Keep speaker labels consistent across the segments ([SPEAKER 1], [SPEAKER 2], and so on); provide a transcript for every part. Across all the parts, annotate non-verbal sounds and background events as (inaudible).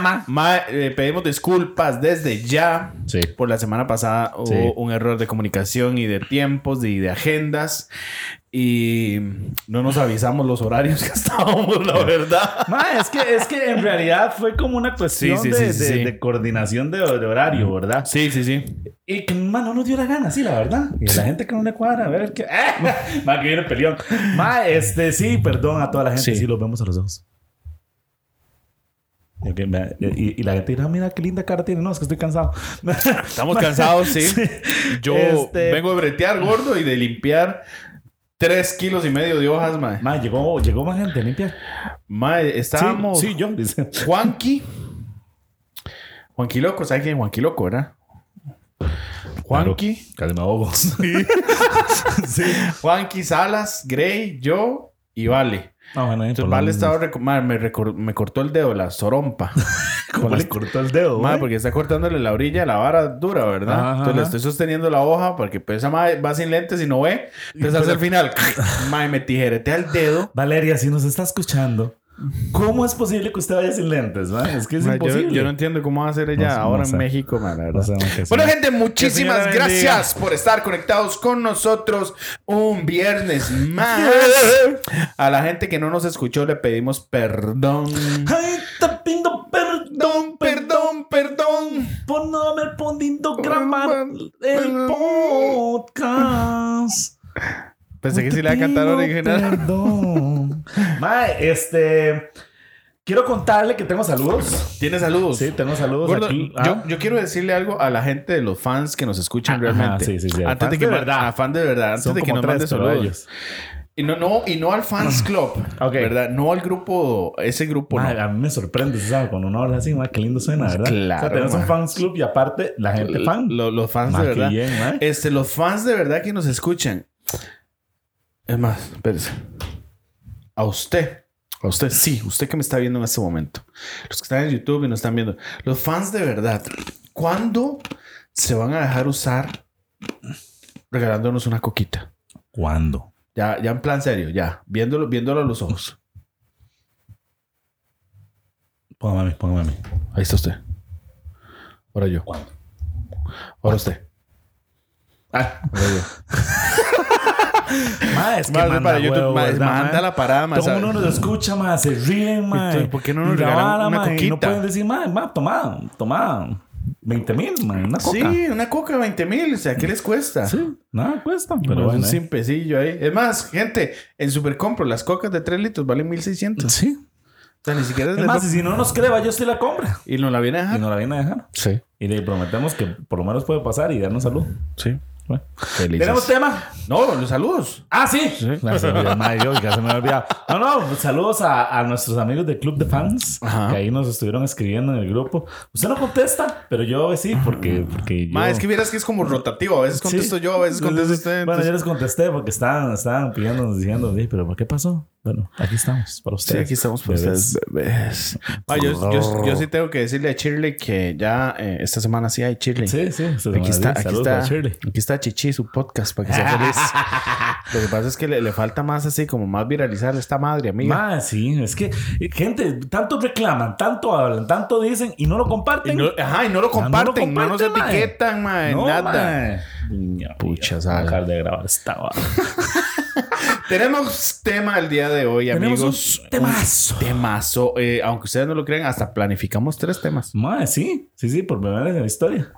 [SPEAKER 1] amo. Te ama.
[SPEAKER 2] Ma, eh, pedimos disculpas desde ya.
[SPEAKER 1] Sí.
[SPEAKER 2] Por la semana pasada hubo
[SPEAKER 1] Sí.
[SPEAKER 2] un error de comunicación y de tiempos y de agendas. Y no nos avisamos los horarios (laughs) que estábamos, la verdad.
[SPEAKER 1] Ma, es que, es que en realidad fue como una cuestión
[SPEAKER 2] Sí, sí,
[SPEAKER 1] de,
[SPEAKER 2] sí, sí,
[SPEAKER 1] de-
[SPEAKER 2] sí.
[SPEAKER 1] de coordinación de, de horario, ¿verdad?
[SPEAKER 2] Sí, sí, sí.
[SPEAKER 1] Y que, ma, no nos dio la gana, sí, la verdad. Y la gente que no le cuadra, a ver qué. ¡Eh! (laughs) Ma, que viene peleón. Ma, este, sí, perdón a toda la gente.
[SPEAKER 2] Sí.
[SPEAKER 1] Sí, los vemos a los ojos. Y, que me- y- y la gente dirá, mira qué linda cara tiene. No, es que estoy cansado. (laughs)
[SPEAKER 2] Estamos cansados, sí. Yo
[SPEAKER 1] Este-
[SPEAKER 2] vengo de bretear gordo y de limpiar tres kilos y medio de hojas, ma.
[SPEAKER 1] Ma, llegó, llegó más gente limpia.
[SPEAKER 2] Ma, estábamos.
[SPEAKER 1] Sí, sí, yo.
[SPEAKER 2] Juanqui. Juanqui Loco, ¿sabes quién es Juanqui Loco, verdad? Juanqui.
[SPEAKER 1] Ahogo. (laughs) sí.
[SPEAKER 2] Juanqui Salas, Gray, yo y Vale.
[SPEAKER 1] Ah, bueno,
[SPEAKER 2] Entonces, Vale estaba reco- ma, me, recor- me cortó el dedo, la sorompa. (laughs)
[SPEAKER 1] Como le cortó el dedo,
[SPEAKER 2] Ma,
[SPEAKER 1] güey.
[SPEAKER 2] porque está cortándole la orilla la vara dura, ¿verdad?
[SPEAKER 1] Ajá,
[SPEAKER 2] Entonces le estoy sosteniendo la hoja porque pues esa madre va sin lentes y no ve. Entonces hacia el final, (laughs) ma, me tijeretea el dedo.
[SPEAKER 1] Valeria, si nos está escuchando, ¿cómo es posible que usted vaya sin lentes? ma? Es que es imposible.
[SPEAKER 2] yo no entiendo cómo va a hacer ella
[SPEAKER 1] No
[SPEAKER 2] ahora
[SPEAKER 1] no
[SPEAKER 2] en. México, ma, la verdad.
[SPEAKER 1] No.
[SPEAKER 2] Bueno, gente, muchísimas gracias por estar conectados con nosotros un viernes más. (laughs) A la gente que no nos escuchó le pedimos perdón.
[SPEAKER 1] Ay, te pido perdón,
[SPEAKER 2] Perdón, perdón.
[SPEAKER 1] por no haber podido grabar el podcast.
[SPEAKER 2] Pensé que
[SPEAKER 1] Te
[SPEAKER 2] sí le iba a cantar original.
[SPEAKER 1] Perdón. Mae, este. Quiero contarle que tengo saludos.
[SPEAKER 2] ¿Tiene saludos?
[SPEAKER 1] Sí, tengo saludos
[SPEAKER 2] Gordo,
[SPEAKER 1] aquí.
[SPEAKER 2] yo,
[SPEAKER 1] Ah.
[SPEAKER 2] yo quiero decirle algo a la gente de los fans que nos escuchan
[SPEAKER 1] Ajá,
[SPEAKER 2] realmente.
[SPEAKER 1] sí, sí, sí.
[SPEAKER 2] Antes de que
[SPEAKER 1] de
[SPEAKER 2] ma-
[SPEAKER 1] verdad.
[SPEAKER 2] a fan de verdad. Antes
[SPEAKER 1] Son
[SPEAKER 2] de que nos mande saludos.
[SPEAKER 1] ellos.
[SPEAKER 2] Y no, no, y no al fans club.
[SPEAKER 1] Ok.
[SPEAKER 2] ¿Verdad? No al grupo, ese grupo.
[SPEAKER 1] Mae,
[SPEAKER 2] no.
[SPEAKER 1] a mí me sorprende, ¿sabes? Cuando uno habla así, mae, qué lindo suena, ¿verdad?
[SPEAKER 2] Claro,
[SPEAKER 1] O sea, tenemos
[SPEAKER 2] mae.
[SPEAKER 1] un fans club y aparte la gente fan.
[SPEAKER 2] Lo- los fans de
[SPEAKER 1] qué
[SPEAKER 2] verdad.
[SPEAKER 1] bien.
[SPEAKER 2] Este, los fans de verdad que nos escuchan. Es más, espérese. A usted. A usted, sí. Usted que me está viendo en este momento. Los que están en YouTube y nos están viendo. Los fans de verdad. ¿Cuándo se van a dejar usar regalándonos una coquita?
[SPEAKER 1] ¿Cuándo?
[SPEAKER 2] Ya, ya en plan serio, ya. Viéndolo, viéndolo a los ojos.
[SPEAKER 1] Póngame a mí, póngame a mí.
[SPEAKER 2] Ahí está usted. Ahora yo.
[SPEAKER 1] ¿Cuándo?
[SPEAKER 2] Ahora usted.
[SPEAKER 1] Ah,
[SPEAKER 2] Ahora yo. (laughs) (laughs)
[SPEAKER 1] mae, es que
[SPEAKER 2] Más,
[SPEAKER 1] manda
[SPEAKER 2] para YouTube,
[SPEAKER 1] huevo,
[SPEAKER 2] ma,
[SPEAKER 1] ¿verdad,
[SPEAKER 2] manda la parada, ma,
[SPEAKER 1] Todo el mundo nos escucha, más se ríen, más.
[SPEAKER 2] Entonces, ¿por qué no nos regalan una
[SPEAKER 1] Y no pueden decir, más, más, toma, toma 20 mil, una coca.
[SPEAKER 2] Sí, una coca 20 mil. O sea, ¿qué les cuesta?
[SPEAKER 1] Sí, nada cuesta.
[SPEAKER 2] Pero
[SPEAKER 1] bueno,
[SPEAKER 2] un
[SPEAKER 1] eh.
[SPEAKER 2] simpecillo ahí. Es más, gente, en Supercompro las cocas de 3 litros valen 1600.
[SPEAKER 1] Sí.
[SPEAKER 2] O sea, ni siquiera es
[SPEAKER 1] Es
[SPEAKER 2] de
[SPEAKER 1] más,
[SPEAKER 2] lo-
[SPEAKER 1] y si no nos cree, va, yo sí la compra.
[SPEAKER 2] Y nos la viene a
[SPEAKER 1] Y
[SPEAKER 2] dejar.
[SPEAKER 1] nos la viene a dejar.
[SPEAKER 2] Sí.
[SPEAKER 1] Y le prometemos que por lo menos puede pasar y darnos salud.
[SPEAKER 2] Sí.
[SPEAKER 1] Bueno.
[SPEAKER 2] Felices.
[SPEAKER 1] ¿Tenemos tema?
[SPEAKER 2] No, los saludos.
[SPEAKER 1] Ah, sí. No, se me olvidó, madre, yo, ya se me había olvidado. No, no, saludos a, a nuestros amigos del Club de Fans
[SPEAKER 2] Ajá.
[SPEAKER 1] que ahí nos estuvieron escribiendo en el grupo. Usted no contesta, pero yo sí, porque, porque yo.
[SPEAKER 2] Ma, es que vieras que es como rotativo. A veces contesto
[SPEAKER 1] Sí.
[SPEAKER 2] yo, a veces contesta usted.
[SPEAKER 1] Bueno, yo les contesté porque estaban, estaban pidiéndonos diciendo, "Sí, pero ¿por qué pasó? Bueno, aquí estamos para
[SPEAKER 2] Sí,
[SPEAKER 1] ustedes.
[SPEAKER 2] aquí estamos para
[SPEAKER 1] Bebés.
[SPEAKER 2] ustedes, bebés. Ma, yo, yo- yo sí tengo que decirle a Shirley que ya eh, esta semana sí hay Shirley.
[SPEAKER 1] Sí, sí.
[SPEAKER 2] Aquí está,
[SPEAKER 1] sí.
[SPEAKER 2] aquí está, aquí está Chichi, su podcast, para que sea feliz. (laughs) Lo que pasa es que le, le falta más así, como más viralizar esta madre, amiga.
[SPEAKER 1] Ma, sí, es que, eh, gente, tanto reclaman, tanto hablan, tanto dicen y no lo
[SPEAKER 2] Y
[SPEAKER 1] comparten.
[SPEAKER 2] no, ajá, y no lo
[SPEAKER 1] Ah, no
[SPEAKER 2] comparten, no, nos
[SPEAKER 1] comparten,
[SPEAKER 2] etiquetan, mae,
[SPEAKER 1] No,
[SPEAKER 2] nada. Pucha, sal.
[SPEAKER 1] dejar de grabar esta. (laughs) (laughs)
[SPEAKER 2] Tenemos tema el día de hoy,
[SPEAKER 1] Tenemos
[SPEAKER 2] amigos.
[SPEAKER 1] un temazo.
[SPEAKER 2] Un temazo. Eh, aunque ustedes no lo crean, hasta planificamos tres temas.
[SPEAKER 1] Ma, sí, sí, sí, por primera vez en la historia.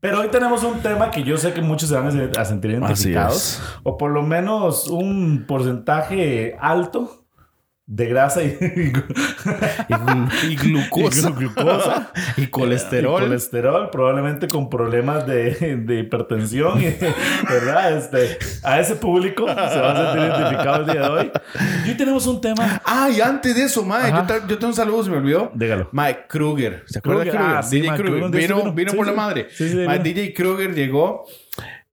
[SPEAKER 1] Pero hoy tenemos un tema que yo sé que muchos se van a sentir identificados. O por lo menos un porcentaje alto de grasa y, (laughs)
[SPEAKER 2] Y, y (laughs) glucosa.
[SPEAKER 1] Y glucosa.
[SPEAKER 2] y colesterol.
[SPEAKER 1] y colesterol, probablemente con problemas de, de hipertensión, ¿verdad? Este, a ese público se va a sentir identificado el día de hoy. Y hoy tenemos un tema.
[SPEAKER 2] Ah, y antes de eso, mae, yo, yo tengo un saludo, se me olvidó.
[SPEAKER 1] Dígalo.
[SPEAKER 2] Mike Kruger. ¿Se acuerda
[SPEAKER 1] Kruger,
[SPEAKER 2] Kruger?
[SPEAKER 1] ah, sí,
[SPEAKER 2] DJ Kruger.
[SPEAKER 1] Kruger,
[SPEAKER 2] Vino, vino
[SPEAKER 1] sí,
[SPEAKER 2] por
[SPEAKER 1] sí.
[SPEAKER 2] la madre. Mae. DJ Kruger llegó.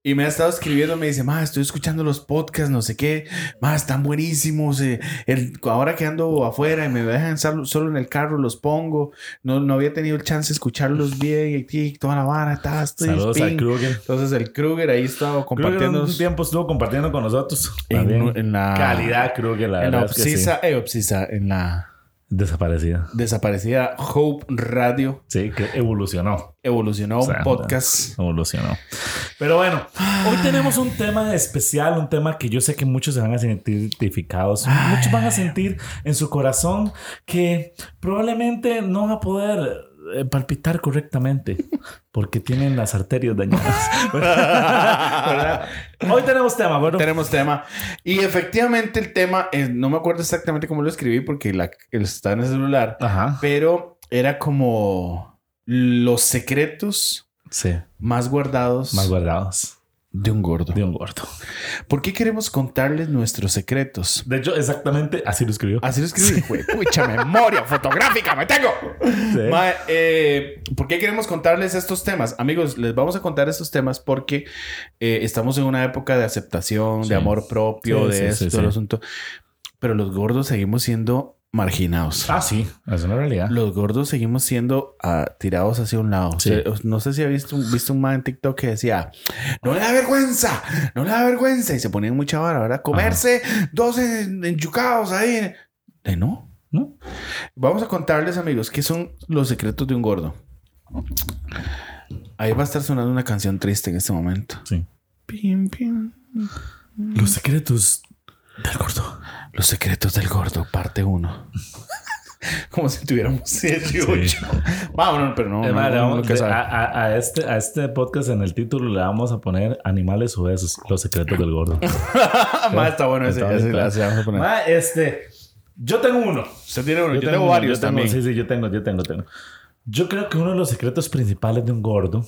[SPEAKER 2] Y me ha estado escribiendo, me dice, ma, estoy escuchando los podcasts, no sé qué, ma, están buenísimos. eh, el, ahora que ando afuera y me dejan solo, solo en el carro, los pongo. No, no había tenido el chance de escucharlos bien y, toda la vara, está, estoy
[SPEAKER 1] Saludos al. Kruger.
[SPEAKER 2] Entonces el Kruger ahí estaba
[SPEAKER 1] Compartiendo un tiempo estuvo compartiendo con nosotros.
[SPEAKER 2] en, la
[SPEAKER 1] Calidad, Kruger, la
[SPEAKER 2] en la
[SPEAKER 1] verdad. es que sí.
[SPEAKER 2] Obsisa, eh, Obsisa, en la
[SPEAKER 1] Desaparecida.
[SPEAKER 2] desaparecida Hope Radio
[SPEAKER 1] Sí, que evolucionó.
[SPEAKER 2] evolucionó
[SPEAKER 1] O sea,
[SPEAKER 2] un podcast.
[SPEAKER 1] Evolucionó. Pero bueno, hoy tenemos un tema especial, un tema que yo sé que muchos se van a sentir identificados. Muchos van a sentir en su corazón que probablemente no van a poder palpitar correctamente porque tienen las arterias dañadas. (laughs) (laughs) ¿Verdad? Hoy tenemos tema, bueno.
[SPEAKER 2] Tenemos tema. Y efectivamente el tema, eh, no me acuerdo exactamente cómo lo escribí porque la, está en el celular,
[SPEAKER 1] Ajá.
[SPEAKER 2] pero era como los secretos
[SPEAKER 1] Sí,
[SPEAKER 2] más guardados
[SPEAKER 1] más guardados
[SPEAKER 2] de un gordo.
[SPEAKER 1] de un gordo.
[SPEAKER 2] ¿Por qué queremos contarles nuestros secretos?
[SPEAKER 1] De hecho, exactamente así lo escribió.
[SPEAKER 2] Así lo escribí. Güey, Pucha (laughs) memoria fotográfica, me tengo.
[SPEAKER 1] Sí.
[SPEAKER 2] Eh, ¿Por qué queremos contarles estos temas? Amigos, les vamos a contar estos temas porque eh, estamos en una época de aceptación,
[SPEAKER 1] Sí.
[SPEAKER 2] de amor propio, de esto,
[SPEAKER 1] sí,
[SPEAKER 2] todo el
[SPEAKER 1] sí.
[SPEAKER 2] asunto. Pero los gordos seguimos siendo marginados.
[SPEAKER 1] Ah, sí, es una realidad.
[SPEAKER 2] Los gordos seguimos siendo ah, tirados hacia un lado.
[SPEAKER 1] Sí.
[SPEAKER 2] O sea, no sé si ha visto, un- visto un man en TikTok que decía, no le da vergüenza, no le da vergüenza. Y se ponían mucha vara, ¿verdad? Comerse dos en- enchucados ahí. Eh, no.
[SPEAKER 1] ¿No?
[SPEAKER 2] Vamos a contarles, amigos, qué son los secretos de un gordo. Ahí va a estar sonando una canción triste en este momento.
[SPEAKER 1] Sí.
[SPEAKER 2] Pim, pim.
[SPEAKER 1] Los secretos del gordo.
[SPEAKER 2] Los secretos del gordo, parte 1. (laughs) Como si tuviéramos 18. Vámonos, pero no.
[SPEAKER 1] Es
[SPEAKER 2] no,
[SPEAKER 1] más, le
[SPEAKER 2] no,
[SPEAKER 1] vamos-
[SPEAKER 2] no, sabe.
[SPEAKER 1] a, a- a este, a este podcast en el título le vamos a poner Animales obesos, los secretos del gordo. (laughs)
[SPEAKER 2] Ma, está bueno ese. Vamos a poner.
[SPEAKER 1] Ma, este, yo tengo uno.
[SPEAKER 2] Usted tiene uno. Yo, tengo,
[SPEAKER 1] uno,
[SPEAKER 2] varios
[SPEAKER 1] yo tengo-
[SPEAKER 2] también.
[SPEAKER 1] Sí, sí, yo tengo, yo tengo, tengo. Yo creo que uno de los secretos principales de un gordo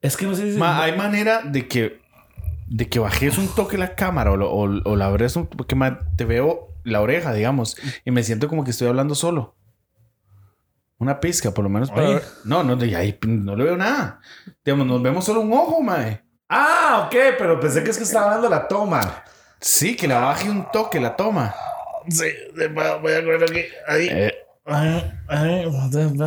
[SPEAKER 1] es que no sé si...
[SPEAKER 2] Ma, hay manera de que de que bajes un toque la cámara o, lo- o, o la abres un porque te veo la oreja, digamos, y me siento como que estoy hablando solo. Una pizca, por lo menos para ver- No, no, de ahí no le veo nada. Digamos, nos vemos solo un ojo, mae.
[SPEAKER 1] Ah, ok, pero pensé que es que estaba dando la toma.
[SPEAKER 2] Sí, que la baje un toque la toma.
[SPEAKER 1] Sí, voy a acuerdo que ahí.
[SPEAKER 2] Eh,
[SPEAKER 1] Ay, ay,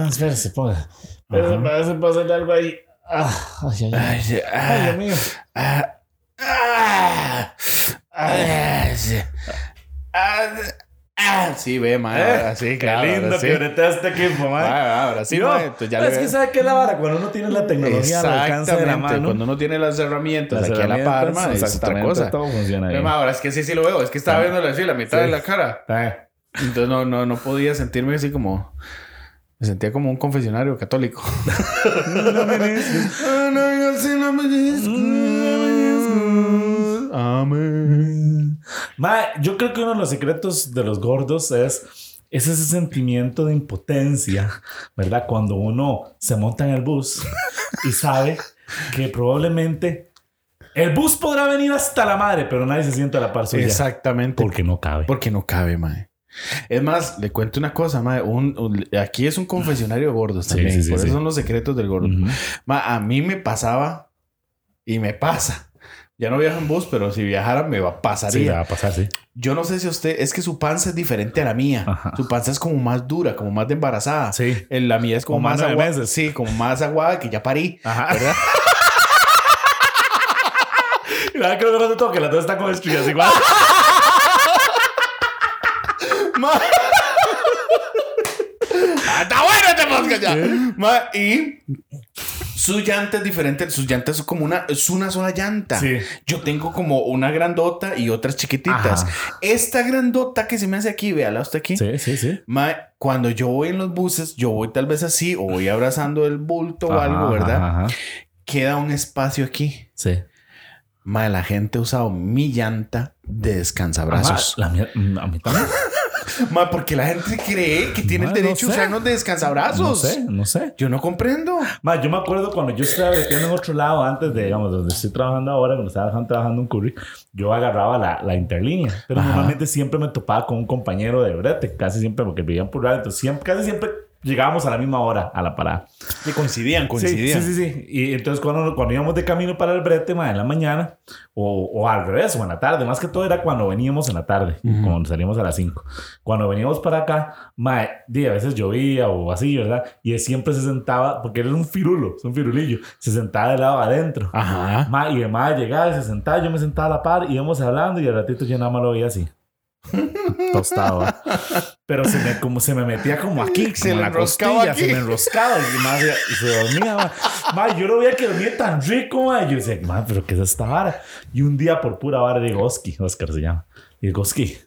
[SPEAKER 1] espérese, ponga. Espérese, parece pasarle algo ahí. Ah, ay, ay, ay.
[SPEAKER 2] ay, ah,
[SPEAKER 1] Dios mío.
[SPEAKER 2] ah, ah, ah, sí. Ah, ah, sí, ve, mae.
[SPEAKER 1] Eh,
[SPEAKER 2] ahora sí,
[SPEAKER 1] Qué
[SPEAKER 2] claro.
[SPEAKER 1] lindo
[SPEAKER 2] ahora sí.
[SPEAKER 1] que ahorita este equipo, man.
[SPEAKER 2] Ah, ahora sí, mae, entonces ya
[SPEAKER 1] es
[SPEAKER 2] le
[SPEAKER 1] que sabe qué es la vara cuando uno tiene la tecnología al alcance de la mano.
[SPEAKER 2] Cuando uno tiene las herramientas
[SPEAKER 1] las
[SPEAKER 2] aquí a la par,
[SPEAKER 1] herramientas,
[SPEAKER 2] ma, es otra cosa.
[SPEAKER 1] Todo funciona ahí.
[SPEAKER 2] Pero, ma, ahora es que sí, sí lo veo. Es que estaba
[SPEAKER 1] Ah.
[SPEAKER 2] viendo así la mitad
[SPEAKER 1] Sí.
[SPEAKER 2] de la cara.
[SPEAKER 1] Ah,
[SPEAKER 2] Entonces no, no, no podía sentirme así como... Me sentía como un confesionario católico. Amén.
[SPEAKER 1] Ma, yo creo que uno de los secretos de los gordos es, es ese sentimiento de impotencia, ¿verdad? Cuando uno se monta en el bus y sabe que probablemente el bus podrá venir hasta la madre, pero nadie se sienta a la par suya.
[SPEAKER 2] Exactamente.
[SPEAKER 1] Porque no cabe.
[SPEAKER 2] Porque no cabe, mae. Es más, le cuento una cosa, mae. Un, un- aquí es un confesionario de gordos
[SPEAKER 1] Sí,
[SPEAKER 2] también.
[SPEAKER 1] sí, sí,
[SPEAKER 2] Por
[SPEAKER 1] sí.
[SPEAKER 2] eso son los secretos del gordo.
[SPEAKER 1] Ujú.
[SPEAKER 2] Ma, a mí me pasaba y me pasa. Ya no viajo en bus, pero si viajara me va,
[SPEAKER 1] Sí,
[SPEAKER 2] pasaría.
[SPEAKER 1] le va a pasar, sí.
[SPEAKER 2] Yo no sé si usted, es que su panza es diferente a la mía.
[SPEAKER 1] Ajá.
[SPEAKER 2] Su panza es como más dura, como más de embarazada.
[SPEAKER 1] Sí.
[SPEAKER 2] En La mía es como,
[SPEAKER 1] Como
[SPEAKER 2] más aguada.
[SPEAKER 1] meses.
[SPEAKER 2] Sí, como más aguada que ya parí.
[SPEAKER 1] Ajá. ¿Verdad? (laughs) Verdad que no te toque, la dos está con estrellas igual. (laughs)
[SPEAKER 2] Ah, está bueno este podcast ya. Ma, y su llanta es diferente. Sus llantas son como una, es una sola llanta.
[SPEAKER 1] Sí.
[SPEAKER 2] Yo tengo como una grandota y otras chiquititas.
[SPEAKER 1] Ajá.
[SPEAKER 2] Esta grandota que se me hace aquí, véala usted aquí.
[SPEAKER 1] Sí, sí, sí.
[SPEAKER 2] Ma, cuando yo voy en los buses, yo voy tal vez así o voy abrazando el bulto o algo, ¿verdad?
[SPEAKER 1] Ajá.
[SPEAKER 2] Queda un espacio aquí.
[SPEAKER 1] Sí.
[SPEAKER 2] Ma, la gente ha usado mi llanta de descansabrazos.
[SPEAKER 1] La mía- a mí también. (laughs) (laughs)
[SPEAKER 2] Ma, porque la gente cree que tiene
[SPEAKER 1] Ma,
[SPEAKER 2] el derecho
[SPEAKER 1] no
[SPEAKER 2] a usarnos de descansabrazos.
[SPEAKER 1] No sé, no sé.
[SPEAKER 2] Yo no comprendo.
[SPEAKER 1] Ma, yo me acuerdo cuando yo estaba metiendo en otro lado antes de, digamos, donde estoy trabajando ahora, cuando estaba trabajando en Curry, yo agarraba la, la interlínea. Pero
[SPEAKER 2] Ajá.
[SPEAKER 1] normalmente siempre me topaba con un compañero de brete, casi siempre porque vivían por radio. Entonces, siempre, casi siempre llegábamos a la misma hora a la parada.
[SPEAKER 2] Y coincidían, coincidían.
[SPEAKER 1] Sí, sí, sí. Y entonces cuando, cuando íbamos de camino para el brete, ma, en la mañana, o, o, al revés, o en la tarde, más que todo era cuando veníamos en la tarde, cuando salimos a las 5. Cuando veníamos para acá, ma, di, a veces llovía o así, ¿verdad? Y él siempre se sentaba, porque es un firulo, es un firulillo, se sentaba del lado adentro.
[SPEAKER 2] Ajá.
[SPEAKER 1] Ma, y ma llegaba y se sentaba, yo me sentaba a la par, íbamos hablando y al ratito yo nada más lo veía así. (laughs) Tostado. Pero se me, como, se me metía como aquí,
[SPEAKER 2] Se
[SPEAKER 1] como la costilla,
[SPEAKER 2] aquí.
[SPEAKER 1] se me enroscaba y, ma, y se dormía. Ma. Ma, yo lo veía que dormía tan rico, ma. Yo decía, ma, pero ¿qué es esta vara? Y un día por pura vara digo, Oski, Oscar se llama. Y digo, Oski,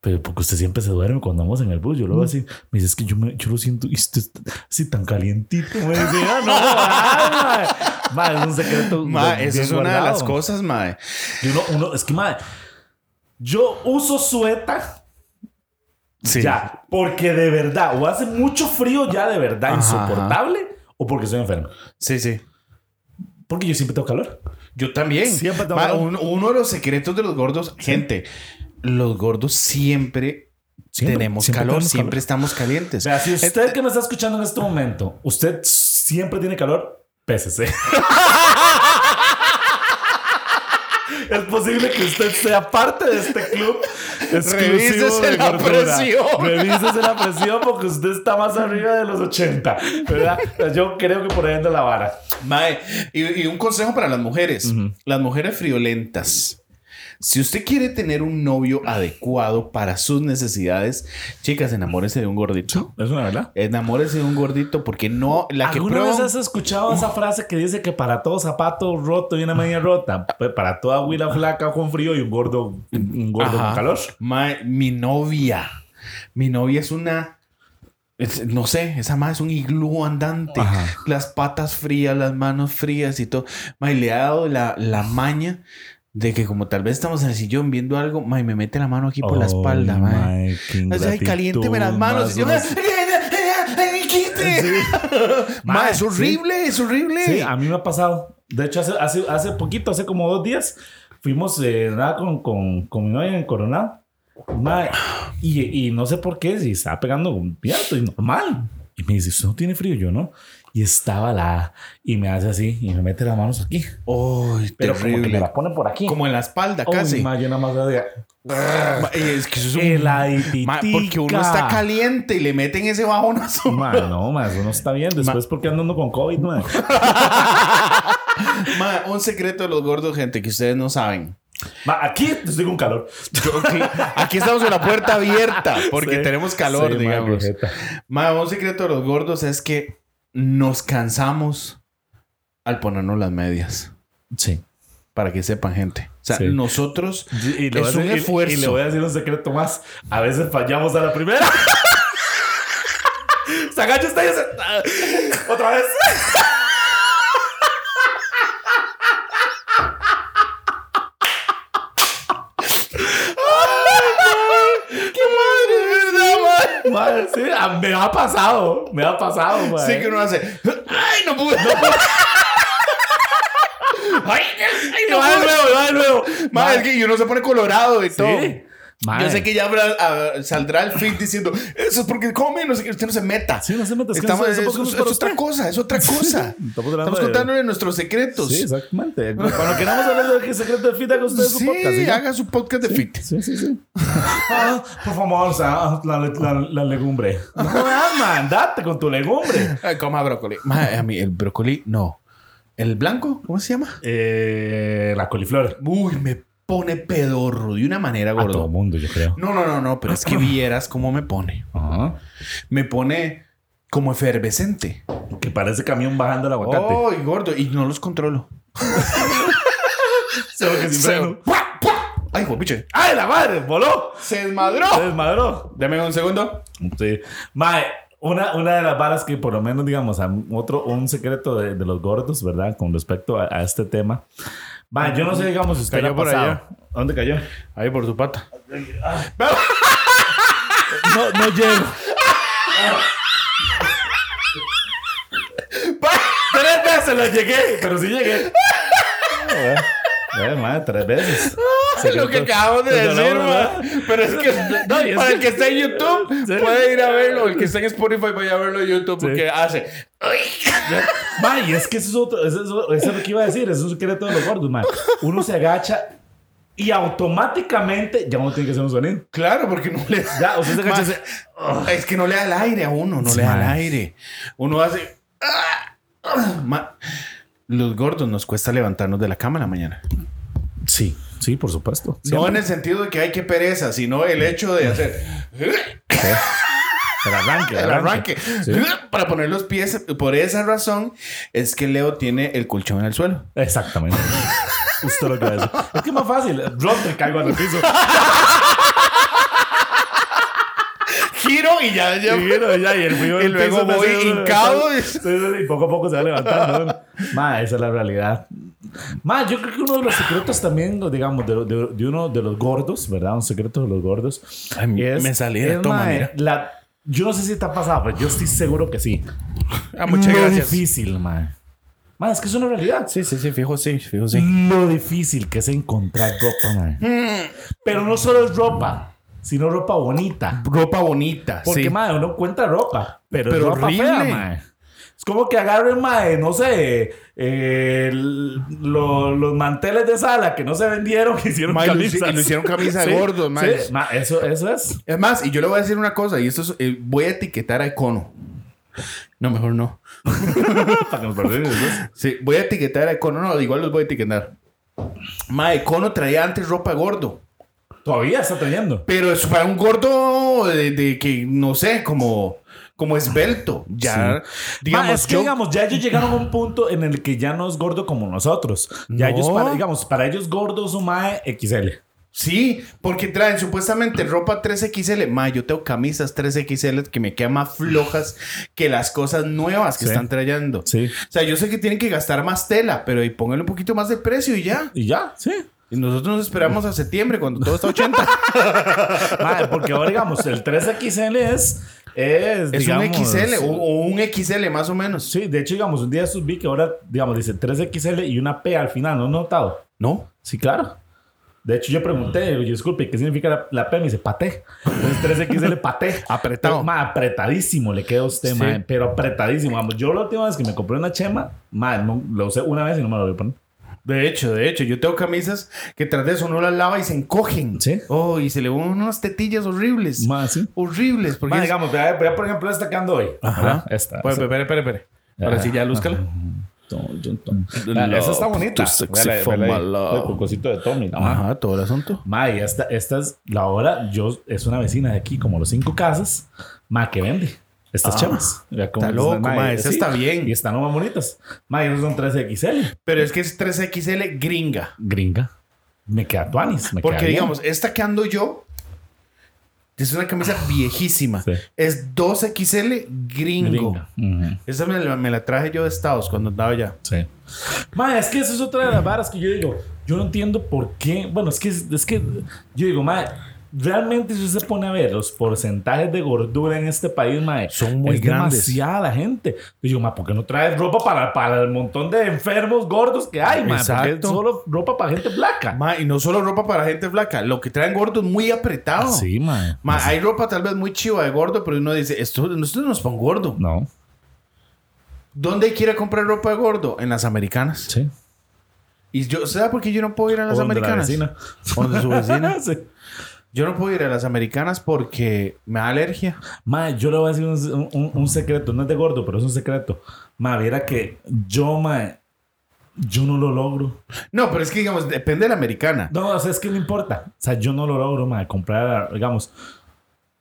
[SPEAKER 1] pero porque usted siempre se duerme cuando vamos en el bus. Yo lo veo así. Me dice, es que yo, me, yo lo siento usted está así tan calientito. Me dice, ah, no, ma. Ma, es un secreto.
[SPEAKER 2] Ma, esa es una de las cosas, mae.
[SPEAKER 1] Y uno, uno, es que, madre, yo uso sueta
[SPEAKER 2] Sí.
[SPEAKER 1] ya, porque de verdad, o hace mucho frío ya de verdad
[SPEAKER 2] Ajá,
[SPEAKER 1] insoportable, o porque estoy enfermo.
[SPEAKER 2] Sí, sí.
[SPEAKER 1] Porque yo siempre tengo calor.
[SPEAKER 2] Yo también.
[SPEAKER 1] Siempre tengo
[SPEAKER 2] Ma,
[SPEAKER 1] calor.
[SPEAKER 2] un- uno de los secretos de los gordos, gente, los gordos siempre,
[SPEAKER 1] Siempre,
[SPEAKER 2] tenemos
[SPEAKER 1] siempre
[SPEAKER 2] calor,
[SPEAKER 1] tenemos
[SPEAKER 2] siempre
[SPEAKER 1] calor.
[SPEAKER 2] estamos calientes.
[SPEAKER 1] O sea, si usted
[SPEAKER 2] Este-
[SPEAKER 1] que me está escuchando en este momento, usted siempre tiene calor, pésese. (laughs) Es posible que usted sea parte de este club exclusivo
[SPEAKER 2] Revísese
[SPEAKER 1] de
[SPEAKER 2] la
[SPEAKER 1] gordura.
[SPEAKER 2] presión.
[SPEAKER 1] Revísese la presión porque usted está más arriba de los 80. ¿verdad? Yo creo que por ahí anda la vara.
[SPEAKER 2] Mae, y, y un consejo para las mujeres.
[SPEAKER 1] Ujú.
[SPEAKER 2] Las mujeres friolentas. Si usted quiere tener un novio adecuado para sus necesidades, chicas, enamórese de un gordito.
[SPEAKER 1] Es una verdad.
[SPEAKER 2] Enamórese de un gordito porque no la que
[SPEAKER 1] ¿Alguna
[SPEAKER 2] prueba
[SPEAKER 1] vez has escuchado esa frase que dice que para todo zapato roto y una media rota, pues para toda huila flaca con frío y un gordo, un gordo
[SPEAKER 2] Ajá.
[SPEAKER 1] con calor?
[SPEAKER 2] Mi novia. Mi novia es una. no sé, esa más es un iglú andante.
[SPEAKER 1] Ajá.
[SPEAKER 2] Las patas frías, las manos frías y todo. Mae, le ha dado la, la maña de que, como tal vez estamos en el sillón viendo algo, mae, me mete la mano aquí por la espalda, mae. O sea, caliénteme las manos. Y yo,
[SPEAKER 1] Más
[SPEAKER 2] ¡Ay, quite! (laughs)
[SPEAKER 1] Mae,
[SPEAKER 2] es horrible, es horrible.
[SPEAKER 1] Sí, a mí me ha pasado. De hecho, hace, hace, hace poquito, hace como dos días, fuimos eh, nada con, con, con mi novia en Coronado. Mae, y, y no sé por qué, si estaba pegando un viento y normal. Y me dice, ¿usted no tiene frío? Yo no. Y estaba la... Y me hace así y me mete las manos aquí.
[SPEAKER 2] Ay,
[SPEAKER 1] Pero como que
[SPEAKER 2] terrible.
[SPEAKER 1] me la pone por aquí.
[SPEAKER 2] Como en la espalda,
[SPEAKER 1] Uy,
[SPEAKER 2] casi.
[SPEAKER 1] mae, yo nada más hacía,
[SPEAKER 2] Ma, Es que eso es un... Ma, porque uno está caliente y le meten ese bajonazo.
[SPEAKER 1] Mae, no, mae, eso no está bien. Después, porque andando con COVID, mae? (laughs)
[SPEAKER 2] Ma, un secreto de los gordos, gente, que ustedes no saben.
[SPEAKER 1] Ma, aquí estoy con calor.
[SPEAKER 2] Aquí, aquí estamos con la puerta abierta porque
[SPEAKER 1] Sí.
[SPEAKER 2] tenemos calor,
[SPEAKER 1] Sí,
[SPEAKER 2] digamos. Ma, un secreto de los gordos es que nos cansamos al ponernos las medias.
[SPEAKER 1] Sí.
[SPEAKER 2] Para que sepan, gente. O sea,
[SPEAKER 1] Sí.
[SPEAKER 2] nosotros
[SPEAKER 1] Y, le voy
[SPEAKER 2] es
[SPEAKER 1] a
[SPEAKER 2] un
[SPEAKER 1] decir-
[SPEAKER 2] esfuerzo.
[SPEAKER 1] Y, le voy a decir un secreto más. A veces fallamos a la primera. (laughs) Sagacho está ahí. Otra vez. (laughs)
[SPEAKER 2] ¡Qué madre, verdad, ma!
[SPEAKER 1] Madre, (laughs) sí, me ha pasado. Me ha pasado, madre.
[SPEAKER 2] Sí que uno hace. ¡Ay, no pude! (laughs) ¡Ay, ay, no
[SPEAKER 1] va de nuevo, va de nuevo.
[SPEAKER 2] Ma, es que uno se pone colorado y todo.
[SPEAKER 1] Madre.
[SPEAKER 2] Yo sé que ya habrá- ah, saldrá el feed diciendo eso es porque come, no sé qué, usted no se meta.
[SPEAKER 1] Sí, no se meta, es que
[SPEAKER 2] Estamos,
[SPEAKER 1] eso-
[SPEAKER 2] es,
[SPEAKER 1] eso
[SPEAKER 2] es-
[SPEAKER 1] es para
[SPEAKER 2] es otra
[SPEAKER 1] usted.
[SPEAKER 2] cosa, es otra (laughs) cosa.
[SPEAKER 1] Estamos de-
[SPEAKER 2] contándole nuestros secretos.
[SPEAKER 1] Sí, exactamente. Cuando queramos hablar de qué secreto de fita con ustedes su podcast. ¿sí?
[SPEAKER 2] haga su podcast de fit.
[SPEAKER 1] Sí, sí, sí. Ah, por favor, o sea, la, la, la legumbre. No, ah, man, date con tu legumbre.
[SPEAKER 2] Ay, coma brócoli. A mí el brócoli, no. ¿El blanco? ¿Cómo se llama?
[SPEAKER 1] Eh, la coliflor.
[SPEAKER 2] Uy, me pone pedorro de una manera
[SPEAKER 1] A todo
[SPEAKER 2] gordo.
[SPEAKER 1] mundo, yo creo.
[SPEAKER 2] No, no, no, no, pero es que (clears throat) vieras cómo me pone.
[SPEAKER 1] Ajá.
[SPEAKER 2] Me pone como efervescente.
[SPEAKER 1] Que parece camión bajando el aguacate.
[SPEAKER 2] Ay, gordo, y no los controlo.
[SPEAKER 1] Solo que sin freno.
[SPEAKER 2] Ay, guapiche.
[SPEAKER 1] ¡Ay, la madre! ¡Voló!
[SPEAKER 2] Se desmadró.
[SPEAKER 1] Se desmadró.
[SPEAKER 2] Dame un segundo.
[SPEAKER 1] Sí. Mae, una, una de las balas que por lo menos, digamos, a otro, un secreto de, de los gordos, ¿verdad? Con respecto a, a este tema. Mae, yo no sé, digamos, si usted
[SPEAKER 2] Cayó por allá.
[SPEAKER 1] ¿Dónde cayó?
[SPEAKER 2] Ahí por tu pata.
[SPEAKER 1] No, no llego. Tres veces lo llegué, pero sí llegué. Eh, eh, madre, tres veces.
[SPEAKER 2] Lo que acabamos de
[SPEAKER 1] Pues,
[SPEAKER 2] decir,
[SPEAKER 1] no.
[SPEAKER 2] Pero es que (laughs) es para el que está en YouTube (laughs) puede ir a verlo. El que está en Spotify vaya a verlo en YouTube porque hace.
[SPEAKER 1] Ma, y es que eso es otro. Eso, es lo que iba a decir. Eso es un secreto de los gordos, man. Uno se agacha y automáticamente ya uno tiene que hacer un sonido.
[SPEAKER 2] Claro, porque no le
[SPEAKER 1] Ya, o sea, se agacha.
[SPEAKER 2] Ma, es que no le da el aire a uno, no le da el aire. Uno hace. Ma, los gordos nos cuesta levantarnos de la cama en la mañana.
[SPEAKER 1] Sí, sí, por supuesto.
[SPEAKER 2] No en el sentido de que hay que pereza, sino el hecho de hacer.
[SPEAKER 1] El arranque. El arranque.
[SPEAKER 2] Para poner los pies. Por esa razón es que Leo tiene el colchón en el suelo.
[SPEAKER 1] Exactamente. (laughs) Justo lo que es. Es que es más fácil. Drop te caigo al piso. (laughs)
[SPEAKER 2] y ya, ya.
[SPEAKER 1] Giro y ya. Y, el (laughs)
[SPEAKER 2] y luego voy hincado.
[SPEAKER 1] Y poco a poco se va levantando. Ma, esa es la realidad. Ma, yo creo que uno de los secretos también, digamos, de, de, uno de los gordos, ¿verdad? Un secreto de los gordos.
[SPEAKER 2] Ay, es, me salí de toma, mira.
[SPEAKER 1] La, yo no sé si te ha pasado, pero yo estoy seguro que sí.
[SPEAKER 2] Ah, muchas
[SPEAKER 1] Lo
[SPEAKER 2] gracias.
[SPEAKER 1] difícil, man. Man, es que es una realidad.
[SPEAKER 2] Sí, sí, sí, fijo, sí, fijo, sí.
[SPEAKER 1] Lo difícil que es encontrar ropa, man. Pero no solo es ropa, sino ropa bonita.
[SPEAKER 2] Ropa bonita,
[SPEAKER 1] Porque,
[SPEAKER 2] sí.
[SPEAKER 1] man, uno encuentra ropa, pero,
[SPEAKER 2] Pero
[SPEAKER 1] es ropa fea. Es como que agarren, mae, no sé, eh, lo- los manteles de sala que no se vendieron, que hicieron
[SPEAKER 2] Ma, y lo hici-
[SPEAKER 1] camisas.
[SPEAKER 2] y lo hicieron camisa (laughs) de gordos, ma.
[SPEAKER 1] sí, ma, eso, eso es.
[SPEAKER 2] Es más, y yo le voy a decir una cosa, y esto es, eh, voy a etiquetar a Econo. No, mejor no. (laughs)
[SPEAKER 1] Para que nos después.
[SPEAKER 2] Sí, voy a etiquetar a Econo. No, igual los voy a etiquetar. Ma, Econo traía antes ropa gordo.
[SPEAKER 1] Todavía está trayendo.
[SPEAKER 2] Pero es para un gordo de, de que, no sé, como, como esbelto. Ya, digamos,
[SPEAKER 1] Ma, es que,
[SPEAKER 2] yo-
[SPEAKER 1] digamos, ya ellos llegaron a un punto en el que ya no es gordo como nosotros. Ya
[SPEAKER 2] No.
[SPEAKER 1] ellos, para, digamos, para ellos gordo es un mae XL.
[SPEAKER 2] Sí, porque traen supuestamente ropa 3XL. Ma, yo tengo camisas 3XL que me quedan más flojas que las cosas nuevas que
[SPEAKER 1] Sí.
[SPEAKER 2] están trayendo.
[SPEAKER 1] Sí.
[SPEAKER 2] O sea, yo sé que tienen que gastar más tela, pero y pónganle un poquito más de precio y ya.
[SPEAKER 1] Y ya, sí.
[SPEAKER 2] Y nosotros nos esperamos a septiembre cuando todo está 80. (laughs)
[SPEAKER 1] Ma, porque ahora, digamos, el 3XL es. Es,
[SPEAKER 2] es
[SPEAKER 1] digamos,
[SPEAKER 2] un XL o, o un XL más o menos.
[SPEAKER 1] Sí, de hecho, digamos, un día subí que ahora, digamos, dice 3XL y una P al final, ¿no has notado?
[SPEAKER 2] ¿No?
[SPEAKER 1] Sí, claro. De hecho, yo pregunté, digo, disculpe, ¿qué significa la, la P? Me dice paté. Entonces, 3XL paté. (laughs)
[SPEAKER 2] Apretado.
[SPEAKER 1] Ma, apretadísimo le queda a usted,
[SPEAKER 2] Sí.
[SPEAKER 1] pero apretadísimo. Vamos, yo la última vez que me compré una chema, ma, no, lo usé una vez y no me lo voy a poner.
[SPEAKER 2] De hecho, de hecho, yo tengo camisas que tras de eso uno las lava y se encogen.
[SPEAKER 1] Sí.
[SPEAKER 2] Oh, y se le ven unas tetillas horribles.
[SPEAKER 1] Ma, sí.
[SPEAKER 2] Horribles. Porque
[SPEAKER 1] Ma,
[SPEAKER 2] es-
[SPEAKER 1] digamos, vea, vea, por ejemplo, esta que ando hoy.
[SPEAKER 2] Ajá.
[SPEAKER 1] Esta.
[SPEAKER 2] Pues,
[SPEAKER 1] esa.
[SPEAKER 2] espera, espera, espera. Ahora sí, ya lúzcala.
[SPEAKER 1] Ah, esa está bonita. El cocosito de Tommy. Ajá.
[SPEAKER 2] Ajá, todo el asunto.
[SPEAKER 1] Ma, y esta, esta es la hora. Yo, es una vecina de aquí, como los cinco casas. Ma, que vende estas
[SPEAKER 2] Ah,
[SPEAKER 1] chamas. Vea cómo
[SPEAKER 2] está loco, ma, esa está bien.
[SPEAKER 1] Y están más bonitas. Ma, y esas son 3XL.
[SPEAKER 2] Pero es que es 3XL gringa.
[SPEAKER 1] Gringa. Me queda tuanis. Me
[SPEAKER 2] Porque,
[SPEAKER 1] queda
[SPEAKER 2] digamos, esta que ando yo es una camisa viejísima.
[SPEAKER 1] Sí.
[SPEAKER 2] Es 2XL gringo.
[SPEAKER 1] Gringa. Ujú.
[SPEAKER 2] Esa me la, me la traje yo de Estados cuando andaba allá.
[SPEAKER 1] Sí. Es que eso es otra de las varas que yo digo. Yo no entiendo por qué. Bueno, es que, es que yo digo, ma, realmente si usted se pone a ver los porcentajes de gordura en este país, ma,
[SPEAKER 2] Son muy
[SPEAKER 1] es
[SPEAKER 2] grandes.
[SPEAKER 1] demasiada gente. Yo digo, ma, ¿por qué no traes ropa para, para el montón de enfermos gordos que hay, ma? Porque
[SPEAKER 2] Exacto.
[SPEAKER 1] solo ropa para gente blanca.
[SPEAKER 2] Ma, y no solo ropa para gente flaca, lo que traen gordo es muy apretado.
[SPEAKER 1] Sí, ma.
[SPEAKER 2] Ma, hay ropa tal vez muy chiva de gordo, pero uno dice, esto, esto no es para un gordo.
[SPEAKER 1] No.
[SPEAKER 2] ¿Dónde quiere comprar ropa de gordo? En las americanas.
[SPEAKER 1] Sí.
[SPEAKER 2] Y yo, ¿sabe por qué yo no puedo ir a las
[SPEAKER 1] O donde la
[SPEAKER 2] americanas?
[SPEAKER 1] vecina.
[SPEAKER 2] O donde su vecina. (laughs)
[SPEAKER 1] Sí.
[SPEAKER 2] Yo no puedo ir a las americanas porque me da alergia.
[SPEAKER 1] Ma, yo le voy a decir un, un- un secreto. No es de gordo, pero es un secreto. Ma, viera que yo, ma, yo no lo logro.
[SPEAKER 2] No, pero es que, digamos, depende de la americana.
[SPEAKER 1] No, o sea, es que no importa. O sea, yo no lo logro, ma, comprar, digamos.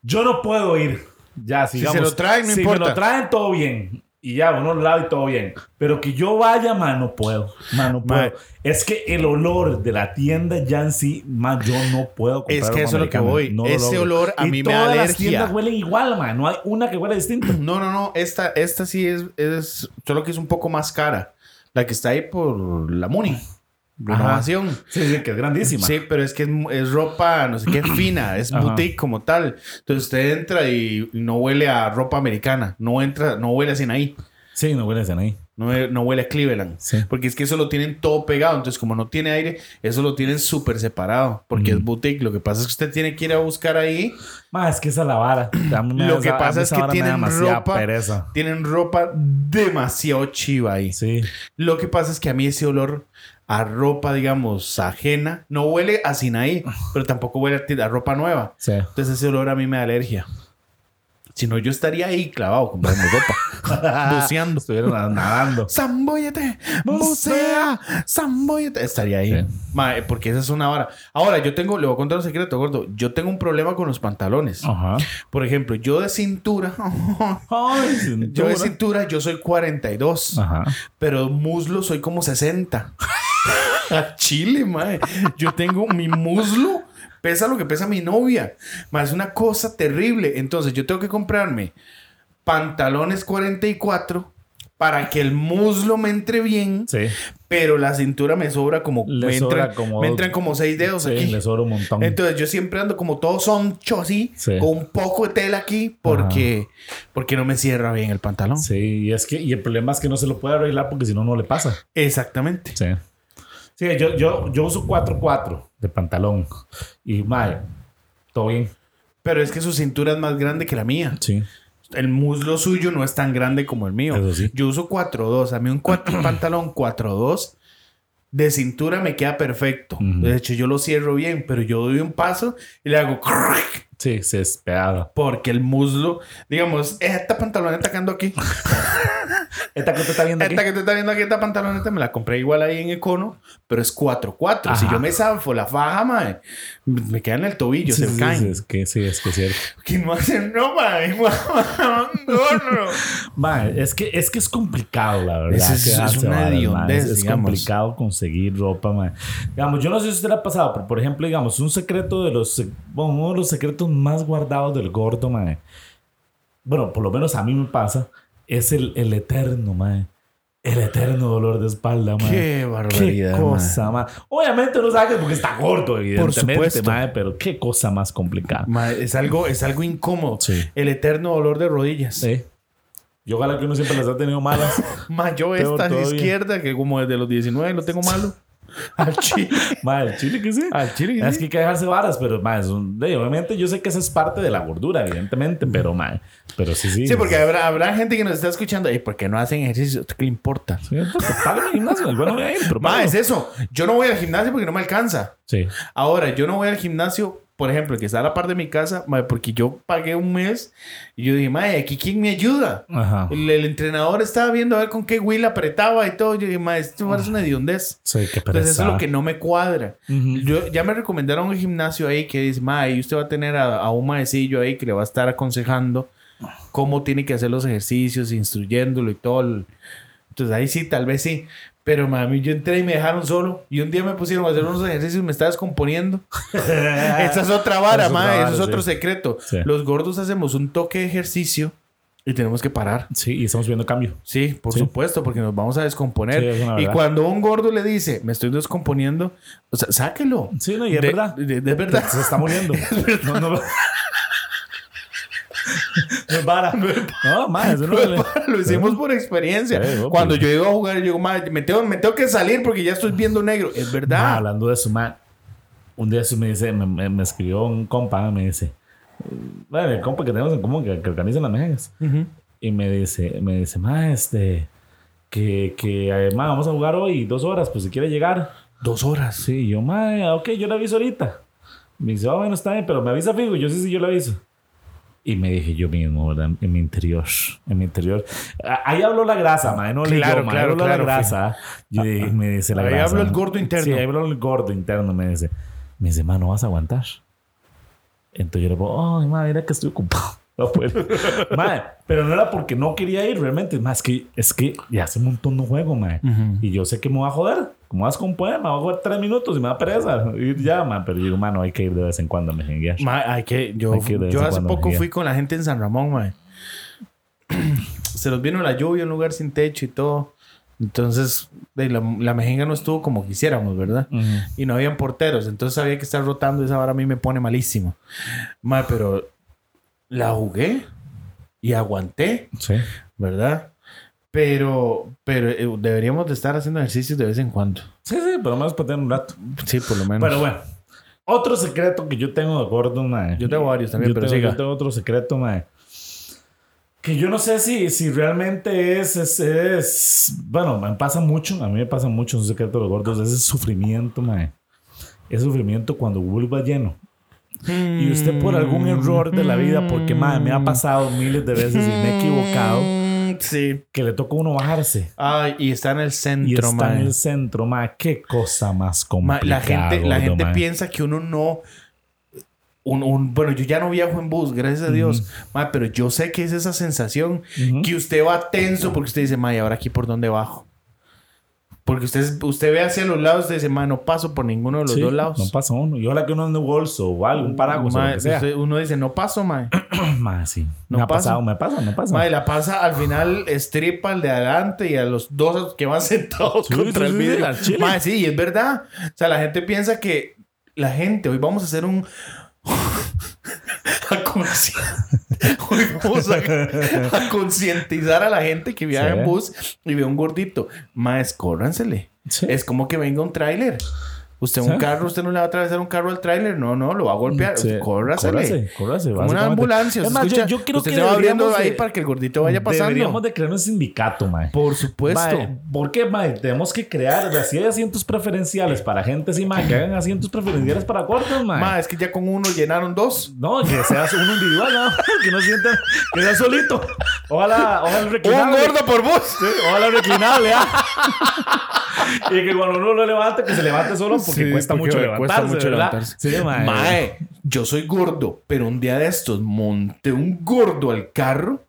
[SPEAKER 1] Yo no puedo ir. Ya, si,
[SPEAKER 2] Si se lo traen, no
[SPEAKER 1] si
[SPEAKER 2] importa.
[SPEAKER 1] me lo traen, todo bien. Y ya, uno lo lava y todo bien. Pero que yo vaya, ma, no puedo. Ma, no puedo. Es que el olor de la tienda ya en sí, yo no puedo comprar
[SPEAKER 2] Es que eso es lo que voy.
[SPEAKER 1] No
[SPEAKER 2] Ese
[SPEAKER 1] logro.
[SPEAKER 2] olor a
[SPEAKER 1] Y
[SPEAKER 2] mí me da
[SPEAKER 1] todas las
[SPEAKER 2] alergia.
[SPEAKER 1] tiendas huelen igual, ma. No hay una que huele distinto.
[SPEAKER 2] No, no, no. Esta, esta sí es, es, solo que es un poco más cara. La que está ahí por la Muni. Renovación.
[SPEAKER 1] Sí, sí, que es grandísima.
[SPEAKER 2] Sí, pero es que es, es ropa, no sé qué, (clears throat) fina, es
[SPEAKER 1] Ajá.
[SPEAKER 2] boutique como tal. Entonces usted entra y no huele a ropa americana, no entra, no huele a Sinaí.
[SPEAKER 1] Sí, no huele a ahí.
[SPEAKER 2] No, huele a Cleveland. Porque es que eso lo tienen todo pegado. Entonces, como no tiene aire, eso lo tienen súper separado. Porque es boutique. Lo que pasa es que usted tiene que ir a buscar ahí.
[SPEAKER 1] Más es que esa es la vara. (clears throat)
[SPEAKER 2] lo que pasa es que tienen ropa. Tienen ropa demasiado chiva ahí. Sí. Lo que pasa es que a mí ese olor a ropa, digamos, ajena, no huele a Sinaí, (laughs) pero tampoco huele a ropa nueva. Entonces ese olor a mí me da alergia. Si no, yo estaría ahí clavado comprando (laughs) ropa. buceando.
[SPEAKER 1] Estuviera nadando. (laughs)
[SPEAKER 2] ¡Zambóyete! ¡Bucea! ¡Zambóyete! Estaría ahí. porque esa es una vara. Ahora, yo tengo... Le voy a contar un secreto, gordo. Yo tengo un problema con los pantalones. Ajá. Por ejemplo, yo de cintura... Yo de cintura, yo soy 42. Ajá. Pero muslo soy como 60. A (laughs) Chile, mae. Yo tengo mi muslo pesa lo que pesa mi novia. Más es una cosa terrible. Entonces yo tengo que comprarme pantalones 44 para que el muslo me entre bien. Sí. Pero la cintura me sobra como... me, entran, como, me entran como seis dedos sí, aquí.
[SPEAKER 1] le sobra un montón.
[SPEAKER 2] Entonces yo siempre ando como todo soncho así. Con un poco de tela aquí. Porque, porque no me cierra bien el pantalón.
[SPEAKER 1] Sí. Y es que... Y el problema es que no se lo puede arreglar porque si no, no le pasa.
[SPEAKER 2] Exactamente.
[SPEAKER 1] Sí. Sí, yo, yo, yo uso 4-4 de pantalón. Y, madre, todo bien.
[SPEAKER 2] Pero es que su cintura es más grande que la mía.
[SPEAKER 1] Sí.
[SPEAKER 2] El muslo suyo no es tan grande como el mío. Yo uso 4-2. A mí un pantalón 4-2 de cintura me queda perfecto. De hecho, yo lo cierro bien, pero yo doy un paso y le hago...
[SPEAKER 1] Sí, se es pegado.
[SPEAKER 2] Porque el muslo, digamos, esta pantaloneta que ando aquí. (laughs)
[SPEAKER 1] esta que te está viendo
[SPEAKER 2] aquí. Esta que te está viendo aquí, esta pantaloneta, me la compré igual ahí en Econo, pero es 4-4. Si yo me zafo la faja, madre, me queda en el tobillo, se me caen.
[SPEAKER 1] Sí, es que sí, es que es cierto.
[SPEAKER 2] Que no hacen (laughs) no, madre.
[SPEAKER 1] es que, es que es complicado, la verdad.
[SPEAKER 2] Es, es, una
[SPEAKER 1] es, es complicado conseguir ropa, madre. Digamos, yo no sé si usted le ha pasado, pero por ejemplo, digamos, un secreto de los, bueno, uno de los secretos más guardados del gordo, mae. Bueno, por lo menos a mí me pasa. Es el, el eterno, mae. El eterno dolor de espalda, mae.
[SPEAKER 2] Qué barbaridad.
[SPEAKER 1] Qué cosa, mae. Obviamente no sabe porque está gordo, evidentemente, por supuesto. pero qué cosa más complicada.
[SPEAKER 2] es, algo, es algo incómodo. El eterno dolor de rodillas.
[SPEAKER 1] Sí. Yo ojalá que uno siempre las ha tenido malas. (laughs)
[SPEAKER 2] Ma, yo esta izquierda, que como desde los 19 lo tengo malo. (laughs) Al chile.
[SPEAKER 1] al chile que sí.
[SPEAKER 2] Al chile
[SPEAKER 1] Es que hay que dejarse varas, pero más, obviamente yo sé que esa es parte de la gordura, evidentemente, pero mal. Pero sí, sí.
[SPEAKER 2] Sí, porque habrá, habrá gente que nos está escuchando y porque no hacen ejercicio, ¿qué le importa?
[SPEAKER 1] Sí, pagan el gimnasio, bueno voy a ir, pero
[SPEAKER 2] Ma, es eso. Yo no voy al gimnasio porque no me alcanza.
[SPEAKER 1] Sí.
[SPEAKER 2] Ahora, yo no voy al gimnasio por ejemplo, que está a la par de mi casa, porque yo pagué un mes y yo dije, madre, ¿aquí quién me ayuda? El, entrenador estaba viendo a ver con qué Will apretaba y todo. Yo dije, madre, esto es una hediondez.
[SPEAKER 1] Sí, qué
[SPEAKER 2] Entonces, eso es lo que no me cuadra. yo, ya me recomendaron un gimnasio ahí que dice, madre, usted va a tener a, un maecillo ahí que le va a estar aconsejando cómo tiene que hacer los ejercicios, instruyéndolo y todo. Entonces, ahí sí, tal vez sí. Pero mami, yo entré y me dejaron solo. Y un día me pusieron a hacer unos ejercicios y me estaba descomponiendo. (laughs) Esa es otra vara, mami. Eso es otro secreto. Los gordos hacemos un toque de ejercicio y tenemos que parar.
[SPEAKER 1] Sí, y estamos viendo cambio.
[SPEAKER 2] Sí, por supuesto, porque nos vamos a descomponer. y cuando un gordo le dice, me estoy descomponiendo, o sea, sáquelo.
[SPEAKER 1] Sí, no, y es verdad.
[SPEAKER 2] De, verdad.
[SPEAKER 1] Se está muriendo. (laughs) no, no. (laughs) no para. No, más, no,
[SPEAKER 2] lo hicimos por experiencia. Cuando yo iba a jugar, yo digo, me tengo, me tengo que salir porque ya estoy viendo negro. Es verdad.
[SPEAKER 1] hablando de eso, man, un día me dice, me, escribió un compa, me dice, bueno, el compa que tenemos en común, que, que organiza las mejas. Y me dice, me dice, ma, este, que, que además vamos a jugar hoy dos horas, pues si quiere llegar.
[SPEAKER 2] Dos horas.
[SPEAKER 1] Sí, yo, ma, ok, yo le aviso ahorita. Me dice, oh, bueno, está bien, pero me avisa fijo. Yo sí, sí, yo le aviso. Y me dije yo mismo, ¿verdad? En mi interior. En mi interior. Ahí habló la grasa, madre. No
[SPEAKER 2] claro, claro, claro,
[SPEAKER 1] la grasa. Y me dice la grasa.
[SPEAKER 2] Ahí habló el gordo interno.
[SPEAKER 1] Sí, ahí habló el gordo interno. Me dice, me dice, no vas a aguantar. Entonces yo le digo, ay, madre, mira que estoy ocupado. (laughs) No puedo. (laughs) madre, pero no era porque no quería ir realmente. Más que es que ya hace un montón no juego, madre. Y yo sé que me voy a joder. Como vas con poema, voy a jugar tres minutos y me da pereza ir ya, man. Pero digo, mano, hay que ir de vez en cuando a mejenguear.
[SPEAKER 2] hay que, yo, yo hace poco fui con la gente en San Ramón, man. (clears throat) Se nos vino la lluvia, un lugar sin techo y todo. Entonces, la, la mejenga no estuvo como quisiéramos, ¿verdad? Y no habían porteros. Entonces había que estar rotando. Esa vara a mí me pone malísimo. Man, pero la jugué y aguanté.
[SPEAKER 1] Sí.
[SPEAKER 2] ¿Verdad? Pero, pero eh, deberíamos de estar haciendo ejercicios de vez en cuando.
[SPEAKER 1] Sí, sí, por lo menos para tener un rato.
[SPEAKER 2] Sí, por lo menos.
[SPEAKER 1] Pero bueno, otro secreto que yo tengo de gordo, mae.
[SPEAKER 2] Yo tengo varios también,
[SPEAKER 1] Yo
[SPEAKER 2] pero
[SPEAKER 1] tengo,
[SPEAKER 2] siga.
[SPEAKER 1] yo tengo otro secreto, mae. Que yo no sé si, si realmente es, es, es- Bueno, me pasa mucho. A mí me pasa mucho un secreto de los gordos. Es el sufrimiento, mae. Es sufrimiento cuando vuelva lleno. Y usted por algún error de la vida, porque mae, me ha pasado miles de veces y me he equivocado,
[SPEAKER 2] Sí.
[SPEAKER 1] que le toca a uno bajarse.
[SPEAKER 2] Ay, y está en el
[SPEAKER 1] Y
[SPEAKER 2] centro,
[SPEAKER 1] está en el centro, mae. Qué cosa más
[SPEAKER 2] Ma,
[SPEAKER 1] complicada.
[SPEAKER 2] la gente, la gente piensa que uno no. Un, un- bueno, yo ya no viajo en bus, gracias a Dios. Ma, pero yo sé que es esa sensación que usted va tenso porque usted dice, ma, ¿y ahora aquí por dónde bajo? Porque usted, usted ve hacia los lados y dice, ma, no paso por ninguno de los
[SPEAKER 1] Sí,
[SPEAKER 2] dos lados.
[SPEAKER 1] No pasa uno. Y ojalá que uno ande bolso o algo, un paraguas o
[SPEAKER 2] Ma,
[SPEAKER 1] lo que sea.
[SPEAKER 2] usted- uno dice, no paso, ma. (clears throat)
[SPEAKER 1] Ma, sí.
[SPEAKER 2] No
[SPEAKER 1] me ha
[SPEAKER 2] pasa.
[SPEAKER 1] pasado, me pasa, me pasa.
[SPEAKER 2] Ma, y la pasa al final estripa al de adelante y a los dos que van (laughs) sentados
[SPEAKER 1] Sí,
[SPEAKER 2] contra
[SPEAKER 1] sí,
[SPEAKER 2] el
[SPEAKER 1] sí,
[SPEAKER 2] vidrio.
[SPEAKER 1] al chile.
[SPEAKER 2] Ma, sí, y es verdad. O sea, la gente piensa que la gente, hoy vamos a hacer un. (laughs) a Hoy vamos a, (laughs) a concientizar a la gente que viaja
[SPEAKER 1] Sí.
[SPEAKER 2] en bus y ve un gordito. Más, córransele.
[SPEAKER 1] Sí.
[SPEAKER 2] Es como que venga un tráiler. Usted un
[SPEAKER 1] Sí.
[SPEAKER 2] carro, usted no le va a atravesar un carro al tráiler. No, no, lo va a golpear.
[SPEAKER 1] Sí.
[SPEAKER 2] Córrasele.
[SPEAKER 1] Córrase, córrase,
[SPEAKER 2] Como una ambulancia.
[SPEAKER 1] Es
[SPEAKER 2] se
[SPEAKER 1] más, yo-
[SPEAKER 2] escucha,
[SPEAKER 1] yo creo
[SPEAKER 2] usted
[SPEAKER 1] que
[SPEAKER 2] se va abriendo
[SPEAKER 1] deberíamos
[SPEAKER 2] ahí
[SPEAKER 1] de-
[SPEAKER 2] para que el gordito vaya pasando.
[SPEAKER 1] Deberíamos de crear un sindicato, mae.
[SPEAKER 2] Por supuesto.
[SPEAKER 1] Mae, ¿Por qué, mae? Tenemos que crear, así hay asientos preferenciales para gente así, mae, que hagan asientos preferenciales para cortos, mae.
[SPEAKER 2] Ma, es que ya con uno llenaron dos.
[SPEAKER 1] No, que seas uno individual, ¿no? (laughs) Que no sientan, que sea solito. Ojalá, ojalá
[SPEAKER 2] Un
[SPEAKER 1] reclinable.
[SPEAKER 2] gordo por bus.
[SPEAKER 1] Sí, ojalá reclinable, ¿ah? (laughs) y que cuando uno lo levante, que se levante solo porque
[SPEAKER 2] Sí,
[SPEAKER 1] cuesta
[SPEAKER 2] porque
[SPEAKER 1] mucho levantarse,
[SPEAKER 2] cuesta mucho
[SPEAKER 1] ¿verdad?
[SPEAKER 2] levantarse.
[SPEAKER 1] Sí, mae.
[SPEAKER 2] Mae, yo soy gordo, pero un día de estos monté un gordo al carro.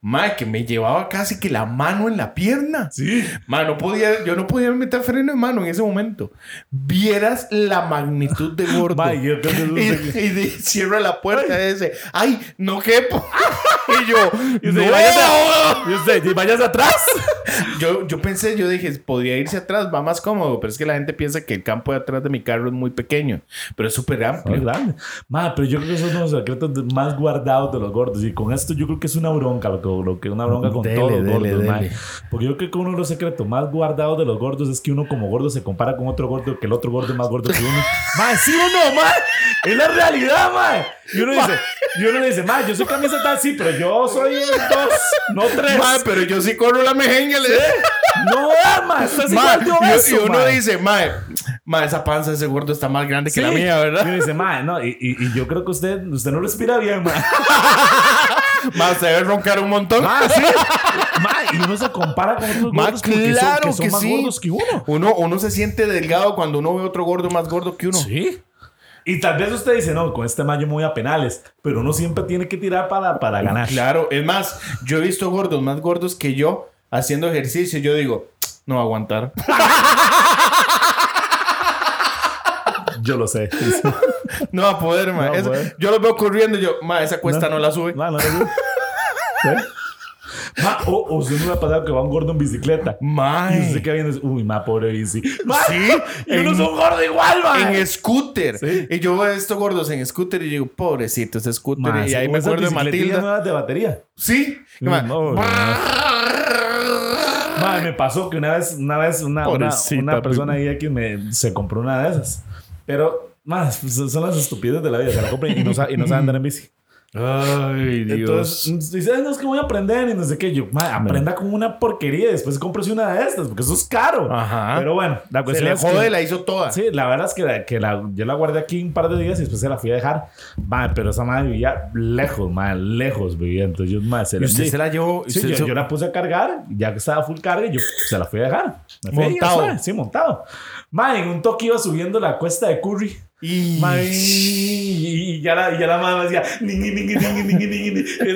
[SPEAKER 2] Mae, que me llevaba casi que la mano en la pierna.
[SPEAKER 1] Sí.
[SPEAKER 2] Mae, no podía, yo no podía meter freno de mano en ese momento. Vieras la magnitud de gordo.
[SPEAKER 1] Mae, yo (laughs)
[SPEAKER 2] y, y de- cierra la puerta y dice, ay, no quepo. (laughs) y yo,
[SPEAKER 1] Y usted,
[SPEAKER 2] no.
[SPEAKER 1] váyase, y usted, y vayas atrás. (laughs)
[SPEAKER 2] Yo, yo pensé, yo dije, podría irse atrás, va más cómodo, pero es que la gente piensa que el campo de atrás de mi carro es muy pequeño, pero es súper amplio.
[SPEAKER 1] grande. Ma, pero yo creo que esos son los secretos más guardados de los gordos. Y con esto yo creo que es una bronca, lo que, lo que una bronca con
[SPEAKER 2] Dele,
[SPEAKER 1] todos los
[SPEAKER 2] dele,
[SPEAKER 1] gordos, ma.
[SPEAKER 2] dele.
[SPEAKER 1] Porque yo creo que uno de los secretos más guardados de los gordos es que uno como gordo se compara con otro gordo, que el otro gordo es más gordo que uno. (laughs) ma, sí o no, ma. Es la realidad, ma. Y uno dice, y uno le dice, ma, yo soy camisa tal, sí, pero yo soy dos, no tres.
[SPEAKER 2] Mae, pero yo sí corro la mejenga. le-
[SPEAKER 1] No, ma, estás
[SPEAKER 2] Mae,
[SPEAKER 1] igual de
[SPEAKER 2] y-
[SPEAKER 1] obeso,
[SPEAKER 2] y, uno
[SPEAKER 1] ma.
[SPEAKER 2] dice, mae, mae, esa panza de ese gordo está más grande que la
[SPEAKER 1] Sí.
[SPEAKER 2] mía,
[SPEAKER 1] Y
[SPEAKER 2] ¿verdad?
[SPEAKER 1] uno dice, ma, no, y, y, y yo creo que usted, usted no respira bien, ma. (laughs)
[SPEAKER 2] Mae, se debe roncar un montón.
[SPEAKER 1] Ah, sí. (laughs) Y uno se compara con otros gordos porque son,
[SPEAKER 2] claro
[SPEAKER 1] que son
[SPEAKER 2] que
[SPEAKER 1] más
[SPEAKER 2] sí.
[SPEAKER 1] gordos que uno.
[SPEAKER 2] Uno, uno se siente delgado cuando uno ve otro gordo más gordo que uno.
[SPEAKER 1] Sí. Y tal vez usted dice, no, con este mayo me voy a penales, pero uno siempre tiene que tirar para, para ganar.
[SPEAKER 2] Claro, es más, yo he visto gordos más gordos que yo haciendo ejercicio. y Yo digo, no va a aguantar. (laughs)
[SPEAKER 1] Yo lo sé. (laughs)
[SPEAKER 2] No va a poder, mae.
[SPEAKER 1] No va a
[SPEAKER 2] Eso-
[SPEAKER 1] poder.
[SPEAKER 2] yo lo veo corriendo y yo, mae, esa cuesta no, la sube.
[SPEAKER 1] No, no, no. ¿Sí? (laughs) Ma, o, o si uno me ha pasado que va un gordo en bicicleta. Y
[SPEAKER 2] Mae.
[SPEAKER 1] usted que viene, uy, ma, pobre bici. Ma,
[SPEAKER 2] Sí, (laughs)
[SPEAKER 1] y uno
[SPEAKER 2] en-
[SPEAKER 1] es un gordo igual, ma.
[SPEAKER 2] En scooter.
[SPEAKER 1] Sí.
[SPEAKER 2] Y yo veo estos gordos en scooter y digo, pobrecito ese scooter.
[SPEAKER 1] Ma,
[SPEAKER 2] y
[SPEAKER 1] sí,
[SPEAKER 2] ahí me acuerdo de Matilda.
[SPEAKER 1] nuevas de batería.
[SPEAKER 2] Sí.
[SPEAKER 1] Mm,
[SPEAKER 2] Ma-
[SPEAKER 1] no, no. (laughs) Ma, me pasó que una vez, una vez, una, una, una persona ahí aquí me, se compró una de esas. Pero, más, son las estupidez de la vida. Se la compran y no, y no saben andar en bici.
[SPEAKER 2] Ay, Dios.
[SPEAKER 1] Entonces, dice, "Ay, no es que voy a aprender y no sé qué. Yo, ma, aprenda con una porquería y después cómprese una de estas, porque eso es caro.
[SPEAKER 2] Ajá.
[SPEAKER 1] Pero bueno, la
[SPEAKER 2] se
[SPEAKER 1] cuestión
[SPEAKER 2] le
[SPEAKER 1] es que-
[SPEAKER 2] jode, la hizo toda.
[SPEAKER 1] Sí, la verdad es que, la, que la, yo la guardé aquí un par de días y después se la fui a dejar. Ma, pero esa madre vivía lejos, ma, lejos vivía. Entonces yo, ma, se
[SPEAKER 2] Y
[SPEAKER 1] la
[SPEAKER 2] usted
[SPEAKER 1] di.
[SPEAKER 2] se la llevó.
[SPEAKER 1] Sí, yo,
[SPEAKER 2] se-
[SPEAKER 1] yo la puse a cargar, ya que estaba full carga, yo se la fui a dejar. Fui
[SPEAKER 2] Montado.
[SPEAKER 1] Sí, montado. Ma, en un toque iba subiendo la cuesta de Curry.
[SPEAKER 2] Y...
[SPEAKER 1] Y, ya la, y ya la madre me decía, ningui, ningui, ningui. Y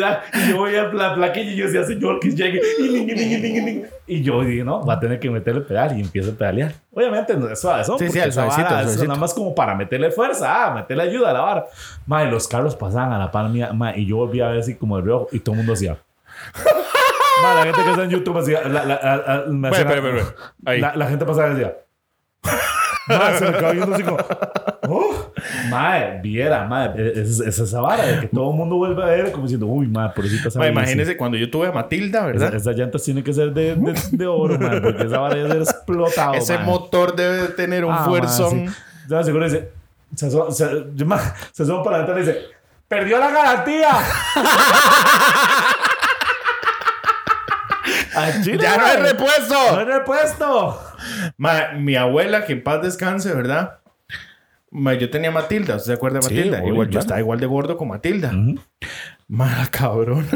[SPEAKER 1] yo voy a la plaquilla y yo decía, señor, que llegue. Y, y yo dije, no, va a tener que meterle pedal y empiezo a pedalear. Obviamente, no es suave, eso,
[SPEAKER 2] Sí, sí,
[SPEAKER 1] esa
[SPEAKER 2] suavecito,
[SPEAKER 1] vara es
[SPEAKER 2] suavecito.
[SPEAKER 1] nada más como para meterle fuerza, ah, meterle ayuda a la vara. Ma, y los carros pasaban a la par mía, ma, y yo volví a ver así como el reojo y todo el mundo hacía. (laughs) Ma, la gente que está en YouTube hacía. La, la, la- la- me hacía-
[SPEAKER 2] espera, espera, espera. Ahí.
[SPEAKER 1] La, la gente pasaba y decía. Ma, se me quedaba viendo así como. "Oh". Mae, viera, mae, es, es esa vara de que todo el mundo vuelve a ver como diciendo, uy, mae, por eso
[SPEAKER 2] mae, Imagínese cuando yo tuve a Matilda, ¿verdad?
[SPEAKER 1] Esas llantas tienen que ser de, de, de oro, mae, porque esa vara debe ser explotado.
[SPEAKER 2] Ese motor debe tener un ah, fuerzón.
[SPEAKER 1] Sí. seguro dice, se asoma, se, se asoma para adelante y dice, ¡perdió la garantía! (laughs)
[SPEAKER 2] ya no hay repuesto.
[SPEAKER 1] No hay repuesto.
[SPEAKER 2] Mi abuela, que en paz descanse, ¿verdad? yo tenía Matilda, ¿usted se acuerda de Matilda? igual, Yo estaba igual de gordo con Matilda. Mala (laughs) cabrón.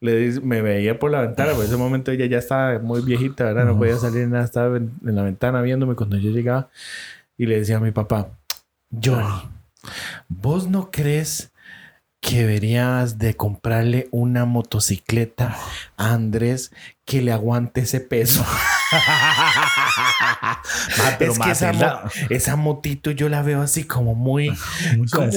[SPEAKER 2] Le me veía por la ventana, por ese momento ella ya estaba muy viejita, ¿verdad? No podía salir nada, estaba en, la ventana viéndome cuando yo llegaba y le decía a mi papá, Johnny, ¿vos no crees que deberías de comprarle una motocicleta a Andrés que le aguante ese peso. (laughs) (laughs) es que esa, motito yo la veo así como muy,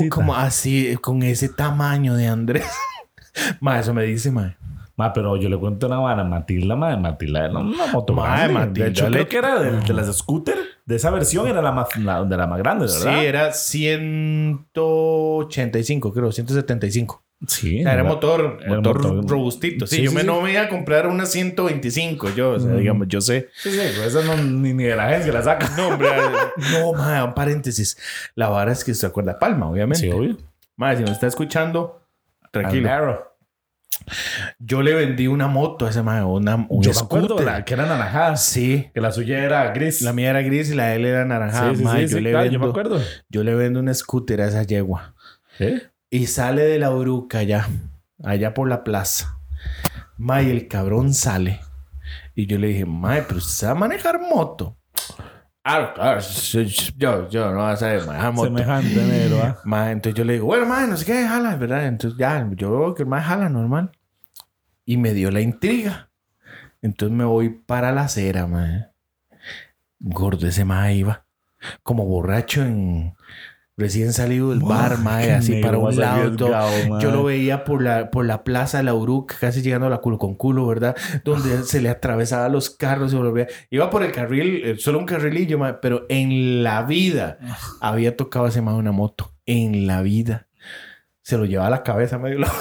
[SPEAKER 2] como, así, con ese tamaño de Andrés. (laughs) ma, eso me dice, ma.
[SPEAKER 1] Ma, pero yo le cuento una vara. Matilda, ma, Matilda era una moto ma, Matilda, de hecho, creo que era de, las scooter. De esa versión era la más, de la más grande, ¿verdad?
[SPEAKER 2] Sí, era 185, creo, 175. Sí. era motor, motor, robustito. Sí, yo me no me iba a comprar una 125, yo, o sea, digamos, yo sé.
[SPEAKER 1] Sí, sí, pues eso no, ni, ni de la agencia la saca.
[SPEAKER 2] No, hombre, (laughs) no, madre, un paréntesis. La vara es que se acuerda Palma, obviamente. Sí, obvio. Madre, si nos está escuchando, tranquilo. Yo le vendí una moto a ese mae, una, un
[SPEAKER 1] Yo scooter. la que era naranjada.
[SPEAKER 2] Sí.
[SPEAKER 1] Que la suya era gris.
[SPEAKER 2] La mía era gris y la de él era naranjada. Sí, sí, yo, le vendo, yo me acuerdo. Yo le vendo un scooter a esa yegua. ¿Eh? Y sale de la bruca ya, allá por la plaza. Mae, el cabrón sale. Y yo le dije, Mae, pero usted va a manejar moto. Ah, claro, yo, yo no voy a saber manejar moto. Semejante negro, ¿ah? Mae, entonces yo le digo, bueno, mae, no sé qué, jala, ¿verdad? Entonces ya, yo veo que el mae jala normal. Y me dio la intriga. Entonces me voy para la acera, mae. Gordo, ese mae iba como borracho en recién salido del bar, mae, así para un lado. yo lo veía por la, por la plaza de la Uruc, casi llegando a la culo con culo, ¿verdad? Donde se le atravesaba los carros y volvía. Iba por el carril, eh, solo un carrilillo, mae, pero en la vida había tocado ese mae una moto. En la vida. Se lo llevaba a la cabeza medio loco.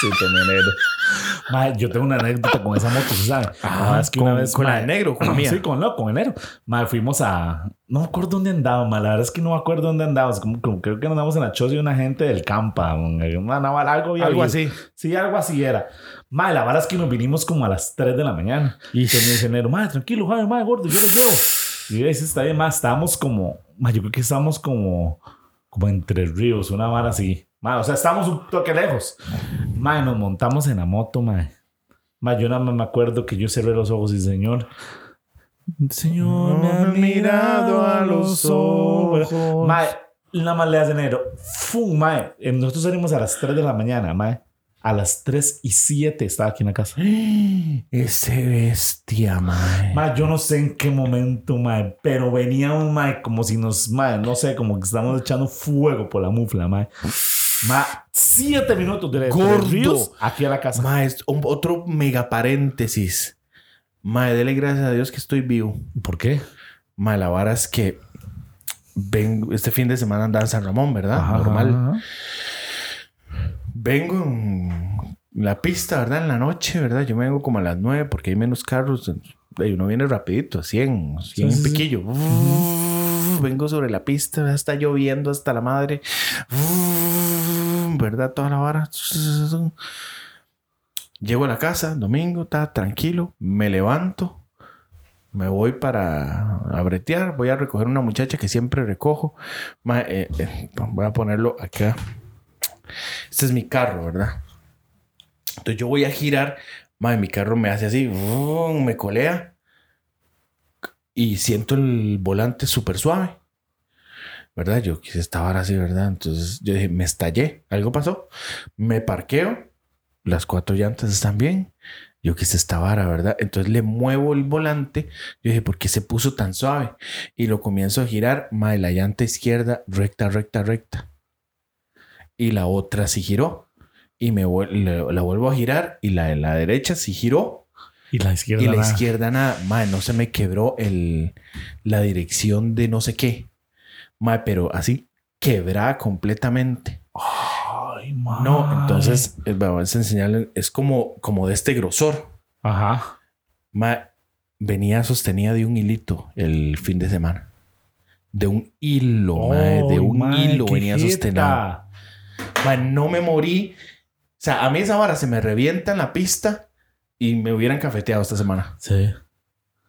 [SPEAKER 1] sí, yo tengo una anécdota con esa moto, ¿sabes?
[SPEAKER 2] Ah, es que una vez. Con la de negro, con la (clears throat) mía.
[SPEAKER 1] Sí, con, no, con el negro. Madre, fuimos a. No me acuerdo dónde andábamos, la verdad es que no me acuerdo dónde andábamos. Como, creo que andamos en la choza de una gente del Campa. Una, algo,
[SPEAKER 2] algo así.
[SPEAKER 1] Sí, algo así era. Madre, la verdad es que nos vinimos como a las 3 de la mañana. Y se me dice, madre, tranquilo, madre, madre, gordo, yo lo llevo. Y dice, está bien, más, estábamos como. Madre, yo creo que estábamos como. Como entre ríos, una vara así o sea, estamos un toque lejos. Mae, nos montamos en la moto, mae. Mae, yo nada más me acuerdo que yo cerré los ojos y señor. Señor, me ha mirado a los ojos. Mae, nada más le hace enero. Fum, mae. Nosotros salimos a las 3 de la mañana, mae. A las 3 y 7 estaba aquí en la casa. (gasps)
[SPEAKER 2] Ese bestia, mae.
[SPEAKER 1] Mae, yo no sé en qué momento, mae. Pero venía un mae como si nos, mae, no sé, como que estamos echando fuego por la mufla, mae. Ma, siete minutos de, Gordo. aquí a la casa.
[SPEAKER 2] Ma, es otro mega paréntesis. Ma, dele gracias a Dios que estoy vivo.
[SPEAKER 1] ¿Por qué?
[SPEAKER 2] Ma, la vara es que vengo, este fin de semana andaba en San Ramón, ¿verdad? Normal. Vengo en la pista, ¿verdad? En la noche, ¿verdad? Yo vengo como a las nueve porque hay menos carros. Y uno viene rapidito, 100, 100 piquillo vengo sobre la pista, está lloviendo hasta la madre, ¿verdad? Toda la vara. Llego a la casa, domingo, está tranquilo, me levanto, me voy para abretear, voy a recoger una muchacha que siempre recojo. Eh, eh, voy a ponerlo acá. Este es mi carro, ¿verdad? Entonces yo voy a girar, mi carro me hace así, me colea y siento el volante súper suave. ¿Verdad? Yo quise estar así, ¿verdad? Entonces yo dije, me estallé. Algo pasó. Me parqueo. Las cuatro llantas están bien. Yo quise esta vara, ¿verdad? Entonces le muevo el volante. Yo dije, ¿por qué se puso tan suave? Y lo comienzo a girar. Mae, la llanta izquierda, recta, recta, recta. Y la otra sí giró. Y me la, vuelvo a girar. Y la de la derecha sí giró.
[SPEAKER 1] Y la izquierda
[SPEAKER 2] Y la izquierda nada. Mae, no se me quebró el, la dirección de no sé qué. Mae, pero así quebrada completamente.
[SPEAKER 1] Ay, mae.
[SPEAKER 2] No, entonces eh, vamos a enseñarle, es como, como de este grosor.
[SPEAKER 1] Ajá.
[SPEAKER 2] Mae, venía sostenida de un hilito el fin de semana. De un hilo, mae, de un
[SPEAKER 1] mae,
[SPEAKER 2] hilo venía
[SPEAKER 1] jeta.
[SPEAKER 2] sostenida. Mae, no me morí. O sea, a mí esa vara se me revienta en la pista y me hubieran cafeteado esta semana.
[SPEAKER 1] Sí.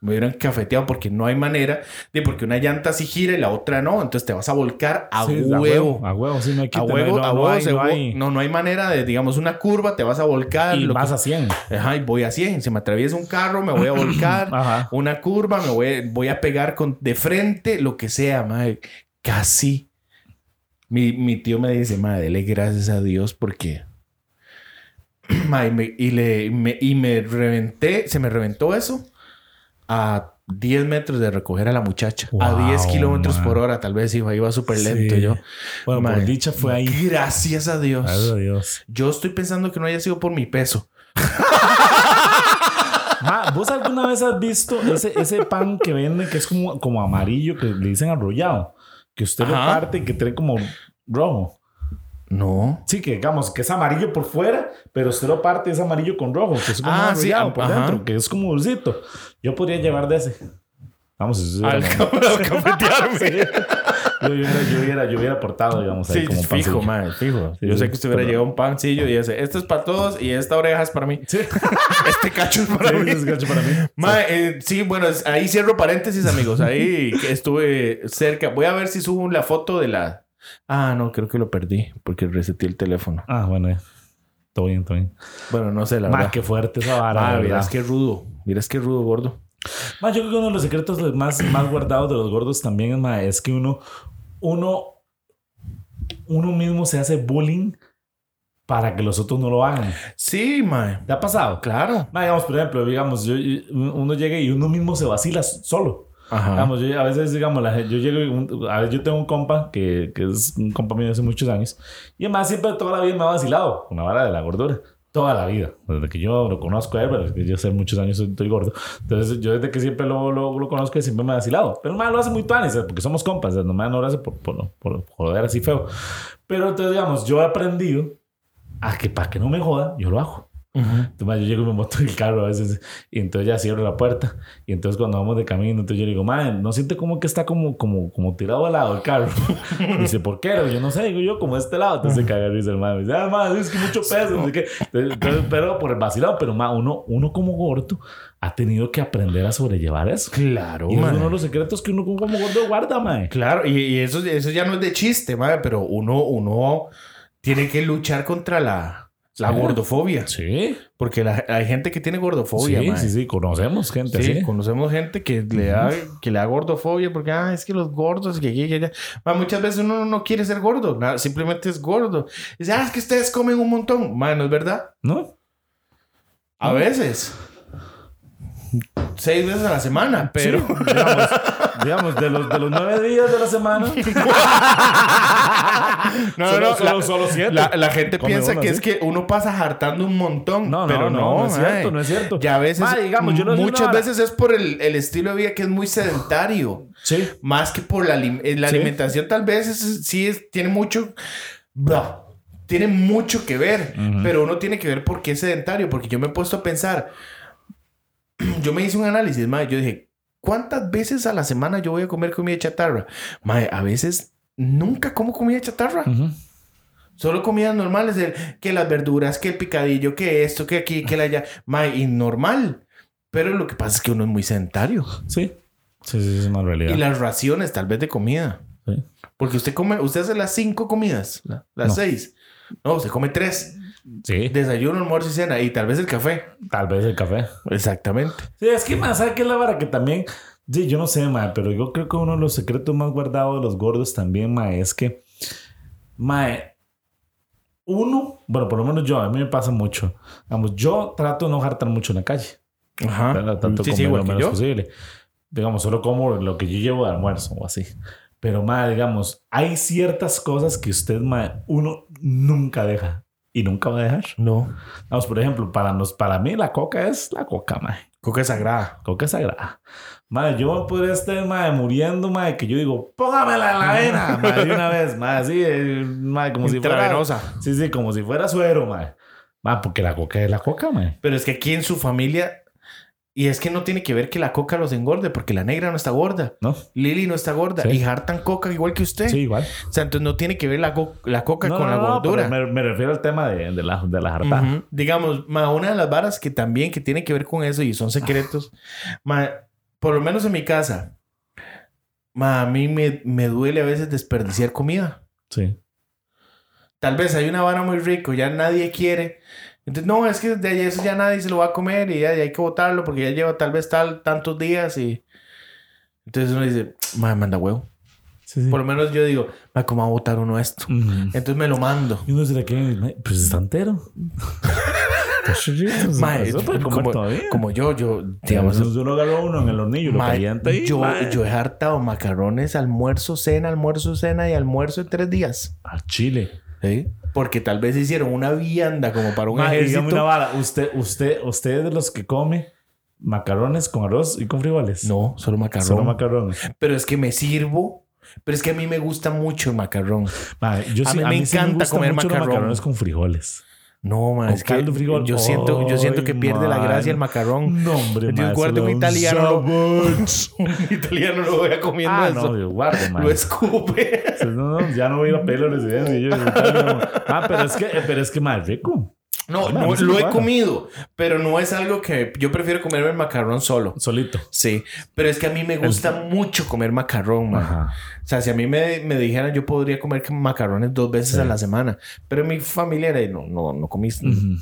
[SPEAKER 2] Me hubieran cafeteado porque no hay manera de porque una llanta sí gira y la otra no. Entonces te vas a volcar a
[SPEAKER 1] Sí,
[SPEAKER 2] huevo.
[SPEAKER 1] A huevo, sí, no hay que
[SPEAKER 2] A huevo,
[SPEAKER 1] no,
[SPEAKER 2] a
[SPEAKER 1] no
[SPEAKER 2] huevo,
[SPEAKER 1] hay-
[SPEAKER 2] se-
[SPEAKER 1] no hay-
[SPEAKER 2] no, no hay manera de, digamos, una curva, te vas a volcar.
[SPEAKER 1] Y
[SPEAKER 2] lo
[SPEAKER 1] vas
[SPEAKER 2] que-
[SPEAKER 1] a 100.
[SPEAKER 2] Ajá, y voy a 100. Si me atraviesa un carro, me voy a volcar. (clears throat)
[SPEAKER 1] Ajá.
[SPEAKER 2] Una curva, me voy, voy a pegar con, de frente, lo que sea, madre. Casi. Mi, mi tío me dice, madre, dele gracias a Dios porque... (clears throat) Madre, me- y, le, me, y me reventé, se me reventó eso a 10 metros de recoger a la muchacha. a
[SPEAKER 1] Wow,
[SPEAKER 2] 10 kilómetros
[SPEAKER 1] man.
[SPEAKER 2] por hora, tal vez iba, iba súper lento
[SPEAKER 1] Sí.
[SPEAKER 2] yo.
[SPEAKER 1] Bueno, por
[SPEAKER 2] Mae,
[SPEAKER 1] dicha fue ahí.
[SPEAKER 2] Gracias a Dios.
[SPEAKER 1] Gracias a Dios.
[SPEAKER 2] Yo estoy pensando que no haya sido por mi peso. (laughs)
[SPEAKER 1] Ma, ¿Vos alguna vez has visto ese, ese pan que venden que es como, como amarillo, que le dicen arrollado? Que usted lo
[SPEAKER 2] Ajá.
[SPEAKER 1] parte y que trae como rojo.
[SPEAKER 2] No.
[SPEAKER 1] Sí, que digamos que es amarillo por fuera, pero usted lo parte es amarillo con rojo, que es como
[SPEAKER 2] Ah, sí,
[SPEAKER 1] por
[SPEAKER 2] ajá.
[SPEAKER 1] dentro, que es como dulcito. Yo podría llevar de ese. Vamos, sí (laughs)
[SPEAKER 2] Al cafetearme.
[SPEAKER 1] Yo, hubiera, yo, hubiera, yo hubiera aportado, digamos, ahí
[SPEAKER 2] Sí,
[SPEAKER 1] como un
[SPEAKER 2] fijo,
[SPEAKER 1] pancillo.
[SPEAKER 2] madre, fijo.
[SPEAKER 1] Sí,
[SPEAKER 2] Yo sé que usted hubiera
[SPEAKER 1] pero-
[SPEAKER 2] llegado un pancillo y dice, esto es para todos y esta oreja es para mí.
[SPEAKER 1] Sí, (laughs)
[SPEAKER 2] Este cacho es para mí.
[SPEAKER 1] ese es gacho para mí.
[SPEAKER 2] Eh, sí, bueno, ahí cierro paréntesis, amigos. Ahí estuve cerca. Voy a ver si subo la foto de la... Ah, no, creo que lo perdí porque reseté el teléfono.
[SPEAKER 1] Ah, bueno, todo bien, todo bien.
[SPEAKER 2] Bueno, no sé, la
[SPEAKER 1] Ma,
[SPEAKER 2] verdad.
[SPEAKER 1] qué fuerte esa vara.
[SPEAKER 2] Ah, miras qué rudo. Miras qué rudo, gordo.
[SPEAKER 1] Ma, yo creo que uno de los secretos más, más guardados de los gordos también ma, es que uno, uno, uno mismo se hace bullying para que los otros no lo hagan.
[SPEAKER 2] Sí, mae.
[SPEAKER 1] ¿Te ha pasado?
[SPEAKER 2] Claro.
[SPEAKER 1] Ma, digamos, por ejemplo, digamos, yo- uno llega y uno mismo se vacila solo.
[SPEAKER 2] Ajá.
[SPEAKER 1] Digamos, yo, a veces, digamos, la, yo llego un- a veces yo tengo un compa que, que es un compa mío hace muchos años y además siempre toda la vida me ha vacilado con la vara de la gordura. Toda la vida. Desde que yo lo conozco a él, pero es que yo hace muchos años estoy gordo. Entonces, yo desde que siempre lo, lo, lo conozco, siempre me ha vacilado. Pero man lo hace muy tuanis, ¿sabes? porque somos compas. Man no lo hace por, por, por joder así feo. Pero entonces, digamos, yo he aprendido a que para que no me joda, yo lo hago. Entonces, ma, yo llego y me monto en el carro a veces y entonces ya cierro la puerta y entonces cuando vamos de camino entonces yo le digo, madre, ¿no siente como que está como, como, como tirado al lado el carro? (laughs) Y dice, ¿por qué? Yo no sé, digo yo, como este lado. Entonces se caga y dice madre, dice, ah, madre, es que mucho peso, qué. Entonces, pero por el vacilado, pero ma, uno, uno como gordo ha tenido que aprender a sobrellevar eso.
[SPEAKER 2] Claro,
[SPEAKER 1] Y es uno de los secretos que uno como gordo guarda, madre.
[SPEAKER 2] Claro, y, y eso, eso ya no es de chiste, madre, pero uno, uno tiene que luchar contra la, la gordofobia.
[SPEAKER 1] Sí,
[SPEAKER 2] Porque la- hay gente que tiene gordofobia,
[SPEAKER 1] sí,
[SPEAKER 2] mae.
[SPEAKER 1] sí, sí, conocemos gente
[SPEAKER 2] Sí,
[SPEAKER 1] así.
[SPEAKER 2] conocemos gente que le da, que le da gordofobia porque ah, es que los gordos, que que allá. Ma, muchas veces uno no quiere ser gordo, nada, simplemente es gordo. Dice, ah, es que ustedes comen un montón. Ma, no es verdad.
[SPEAKER 1] ¿No?
[SPEAKER 2] A veces. Seis veces a la semana, pero.
[SPEAKER 1] Sí, digamos, digamos, de los, de los nueve días de la semana. (laughs) (laughs)
[SPEAKER 2] No,
[SPEAKER 1] Solo-
[SPEAKER 2] no,
[SPEAKER 1] solo-
[SPEAKER 2] la,
[SPEAKER 1] solo siete.
[SPEAKER 2] La, la gente
[SPEAKER 1] Come
[SPEAKER 2] piensa que
[SPEAKER 1] así.
[SPEAKER 2] es que uno pasa hartando un montón,
[SPEAKER 1] No,
[SPEAKER 2] pero
[SPEAKER 1] no,
[SPEAKER 2] no,
[SPEAKER 1] no es cierto, no es cierto.
[SPEAKER 2] Ya a veces,
[SPEAKER 1] Ma, digamos, yo no sé
[SPEAKER 2] muchas veces es por el, el estilo de vida que es muy sedentario.
[SPEAKER 1] Sí.
[SPEAKER 2] Más que por la, eh, la
[SPEAKER 1] Sí.
[SPEAKER 2] alimentación, tal vez es- sí es- tiene mucho. blah, tiene mucho que ver. Pero uno tiene que ver por qué es sedentario. Porque yo me he puesto a pensar. (clears throat) Yo me hice un análisis, mae. Yo dije, ¿cuántas veces a la semana yo voy a comer comida chatarra? Mae, a veces nunca como comida chatarra.
[SPEAKER 1] Ujú.
[SPEAKER 2] Solo comidas normales, el- que las verduras, que el picadillo, que esto, que aquí, que la allá. Mae, y normal. Pero lo que pasa es que uno es muy sedentario.
[SPEAKER 1] Sí. Sí, sí, es una realidad.
[SPEAKER 2] Y las raciones, tal vez, de comida.
[SPEAKER 1] Sí.
[SPEAKER 2] Porque usted come, usted hace las cinco comidas, la- las
[SPEAKER 1] No.
[SPEAKER 2] seis. No, usted come tres.
[SPEAKER 1] Sí.
[SPEAKER 2] Desayuno, almuerzo y cena. Y tal vez el café.
[SPEAKER 1] Tal vez el café.
[SPEAKER 2] Exactamente.
[SPEAKER 1] Sí, es que más, ¿sabes qué es la vara? Que también, sí, yo no sé, ma, pero yo creo que uno de los secretos más guardados de los gordos también, ma, es que, ma, uno, bueno, por lo menos yo, a mí me pasa mucho. Vamos, yo trato de no jartar mucho en la calle.
[SPEAKER 2] Ajá.
[SPEAKER 1] ¿verdad? Tanto
[SPEAKER 2] Sí, sí,
[SPEAKER 1] comer
[SPEAKER 2] igual
[SPEAKER 1] lo menos
[SPEAKER 2] yo.
[SPEAKER 1] posible. Digamos, solo como lo que yo llevo de almuerzo o así. Pero, ma, digamos, hay ciertas cosas que usted, ma, uno nunca deja y nunca va a dejar.
[SPEAKER 2] No.
[SPEAKER 1] Vamos, por ejemplo, para, nos, para mí la coca es la coca, ma.
[SPEAKER 2] Coca sagrada.
[SPEAKER 1] Coca sagrada. Madre, yo podría estar, madre, muriendo, madre, que yo digo, póngamela en la vena, (laughs) madre, de una vez, madre, así, eh, madre, como si fuera... Sí, sí, como si fuera suero, madre. Madre, porque la coca es la coca, madre.
[SPEAKER 2] Pero es que aquí en su familia y es que no tiene que ver que la coca los engorde, porque la negra no está gorda. No. Lily no está gorda. Y hartan coca igual que usted.
[SPEAKER 1] Sí, igual.
[SPEAKER 2] O sea, entonces no tiene que ver la, la coca con la gordura.
[SPEAKER 1] Me, me, refiero al tema de, de la, de la harta.
[SPEAKER 2] Digamos, una de las varas que también que tiene que ver con eso y son secretos. por lo menos en mi casa, a mí me, me duele a veces desperdiciar comida. Sí. Tal vez hay una vara muy rico, ya nadie quiere. Entonces, no, es que de eso ya nadie se lo va a comer y ya, hay que botarlo porque ya lleva tal vez tal, tantos días y... Entonces uno dice, madre, manda huevo. Por lo menos yo digo, ¿cómo va a botar uno esto? Entonces me lo mando.
[SPEAKER 1] Y uno dice, ¿qué? Pues está entero. (laughs)
[SPEAKER 2] Mae, como, como, yo, yo, digamos.
[SPEAKER 1] Uno agarró uno en el hornillo, lo calienta y.
[SPEAKER 2] Yo, yo he hartado macarrones, almuerzo, cena, almuerzo, cena y almuerzo en tres días.
[SPEAKER 1] A Chile.
[SPEAKER 2] ¿Sí? Porque tal vez hicieron una vianda como para un ejército.
[SPEAKER 1] una vara. ¿Usted, usted, usted es de los que come macarrones con arroz y con frijoles?
[SPEAKER 2] No, solo macarrón.
[SPEAKER 1] Solo macarrón.
[SPEAKER 2] Pero es que me sirvo. Pero es que a mí me gusta mucho el macarrón.
[SPEAKER 1] yo a, mí me encanta comer macarrones con frijoles.
[SPEAKER 2] No, man, es que frijol. yo siento, yo siento que pierde la gracia el macarrón.
[SPEAKER 1] No, hombre,
[SPEAKER 2] Yo guardo un italiano. (laughs) un italiano lo voy a comiendo ah,
[SPEAKER 1] eso. No, guardo, man.
[SPEAKER 2] Lo escupe. (laughs)
[SPEAKER 1] No, no, ya no voy a ir a la (laughs) residencia. ah, pero es que, pero es que más rico.
[SPEAKER 2] No, no lo he comido, pero no es algo que yo prefiero comerme el macarrón solo.
[SPEAKER 1] Solito.
[SPEAKER 2] Sí, pero es que a mí me gusta mucho comer macarrón, man. O sea, si a mí me, me dijeran, yo podría comer macarrones dos veces a la semana, pero mi familia era, no, no, no comí.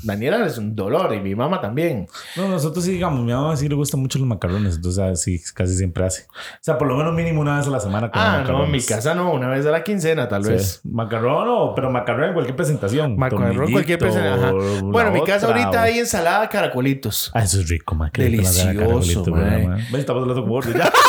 [SPEAKER 2] Daniela es un dolor y mi mamá también.
[SPEAKER 1] No, nosotros sí, digamos, mi mamá sí le gustan mucho los macarrones, entonces sí, casi siempre hace. O sea, por lo menos mínimo una vez a la semana.
[SPEAKER 2] Ah, no, en mi casa no, una vez a la quincena, tal vez.
[SPEAKER 1] Macarrón o, pero macarrón en cualquier presentación.
[SPEAKER 2] Macarrón en cualquier presentación. Bueno, en mi casa ahorita hay ensalada caracolitos.
[SPEAKER 1] Ah, eso es rico, man.
[SPEAKER 2] Delicioso, man. Estamos hablando gordo ya. (laughs)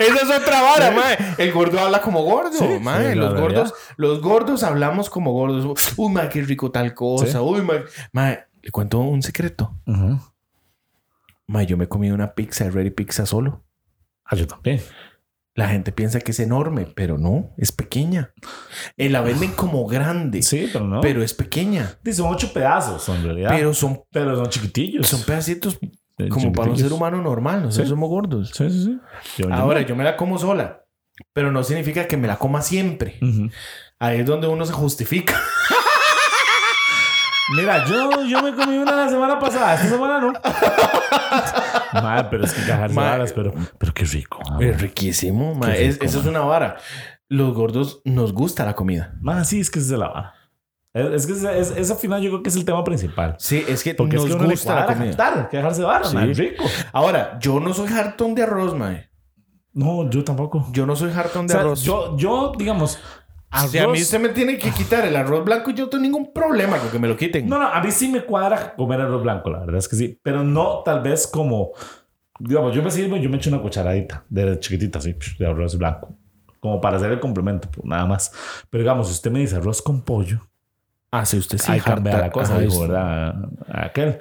[SPEAKER 2] Esa es otra vara, mae. El gordo habla como gordo, sí, mae. los gordos, los gordos hablamos como gordos. Uy, mae, qué rico tal cosa. Uy, mae. Mae, le cuento un secreto. Uh Mae, yo me he comido una pizza, Ready Pizza solo.
[SPEAKER 1] Ah, yo también.
[SPEAKER 2] La gente piensa que es enorme, pero no, es pequeña. Eh, la venden como grande.
[SPEAKER 1] Sí, pero no.
[SPEAKER 2] Pero es pequeña.
[SPEAKER 1] son ocho pedazos, en realidad.
[SPEAKER 2] Pero son,
[SPEAKER 1] pero son chiquitillos.
[SPEAKER 2] Son pedacitos como para un ser humano normal. Nosotros somos gordos.
[SPEAKER 1] Sí, sí,
[SPEAKER 2] sí. Ahora, yo me la como sola, pero no significa que me la coma siempre. Ahí es donde uno se justifica. (laughs)
[SPEAKER 1] Mira, yo, yo me comí una la semana pasada. Esta semana no. (laughs) Madre, pero es que cajarse varas, pero, pero qué rico.
[SPEAKER 2] Es riquísimo. eso es una vara. Los gordos nos gusta la comida.
[SPEAKER 1] Más sí, es que es de la vara. Es que es, al final yo creo que es el tema principal.
[SPEAKER 2] Sí, es que Porque nos es que gusta la
[SPEAKER 1] comida. que dejarse vara, sí. rico.
[SPEAKER 2] Ahora, yo no soy hartón de arroz, mae.
[SPEAKER 1] No, yo tampoco.
[SPEAKER 2] Yo no soy hartón de arroz.
[SPEAKER 1] Yo, yo, digamos,
[SPEAKER 2] si a mí se me tiene que quitar el arroz blanco, yo no tengo ningún problema con que me lo quiten.
[SPEAKER 1] No, no, a mí sí me cuadra comer arroz blanco, la verdad es que sí. Pero no tal vez como, digamos, yo me sirvo y yo me echo una cucharadita de chiquitita, así, de arroz blanco. Como para hacer el complemento, pues, nada más. Pero digamos, si usted me dice arroz con pollo.
[SPEAKER 2] Ah, sí, usted sí.
[SPEAKER 1] Ahí cambia la cosa, digo, ¿verdad? Aquel.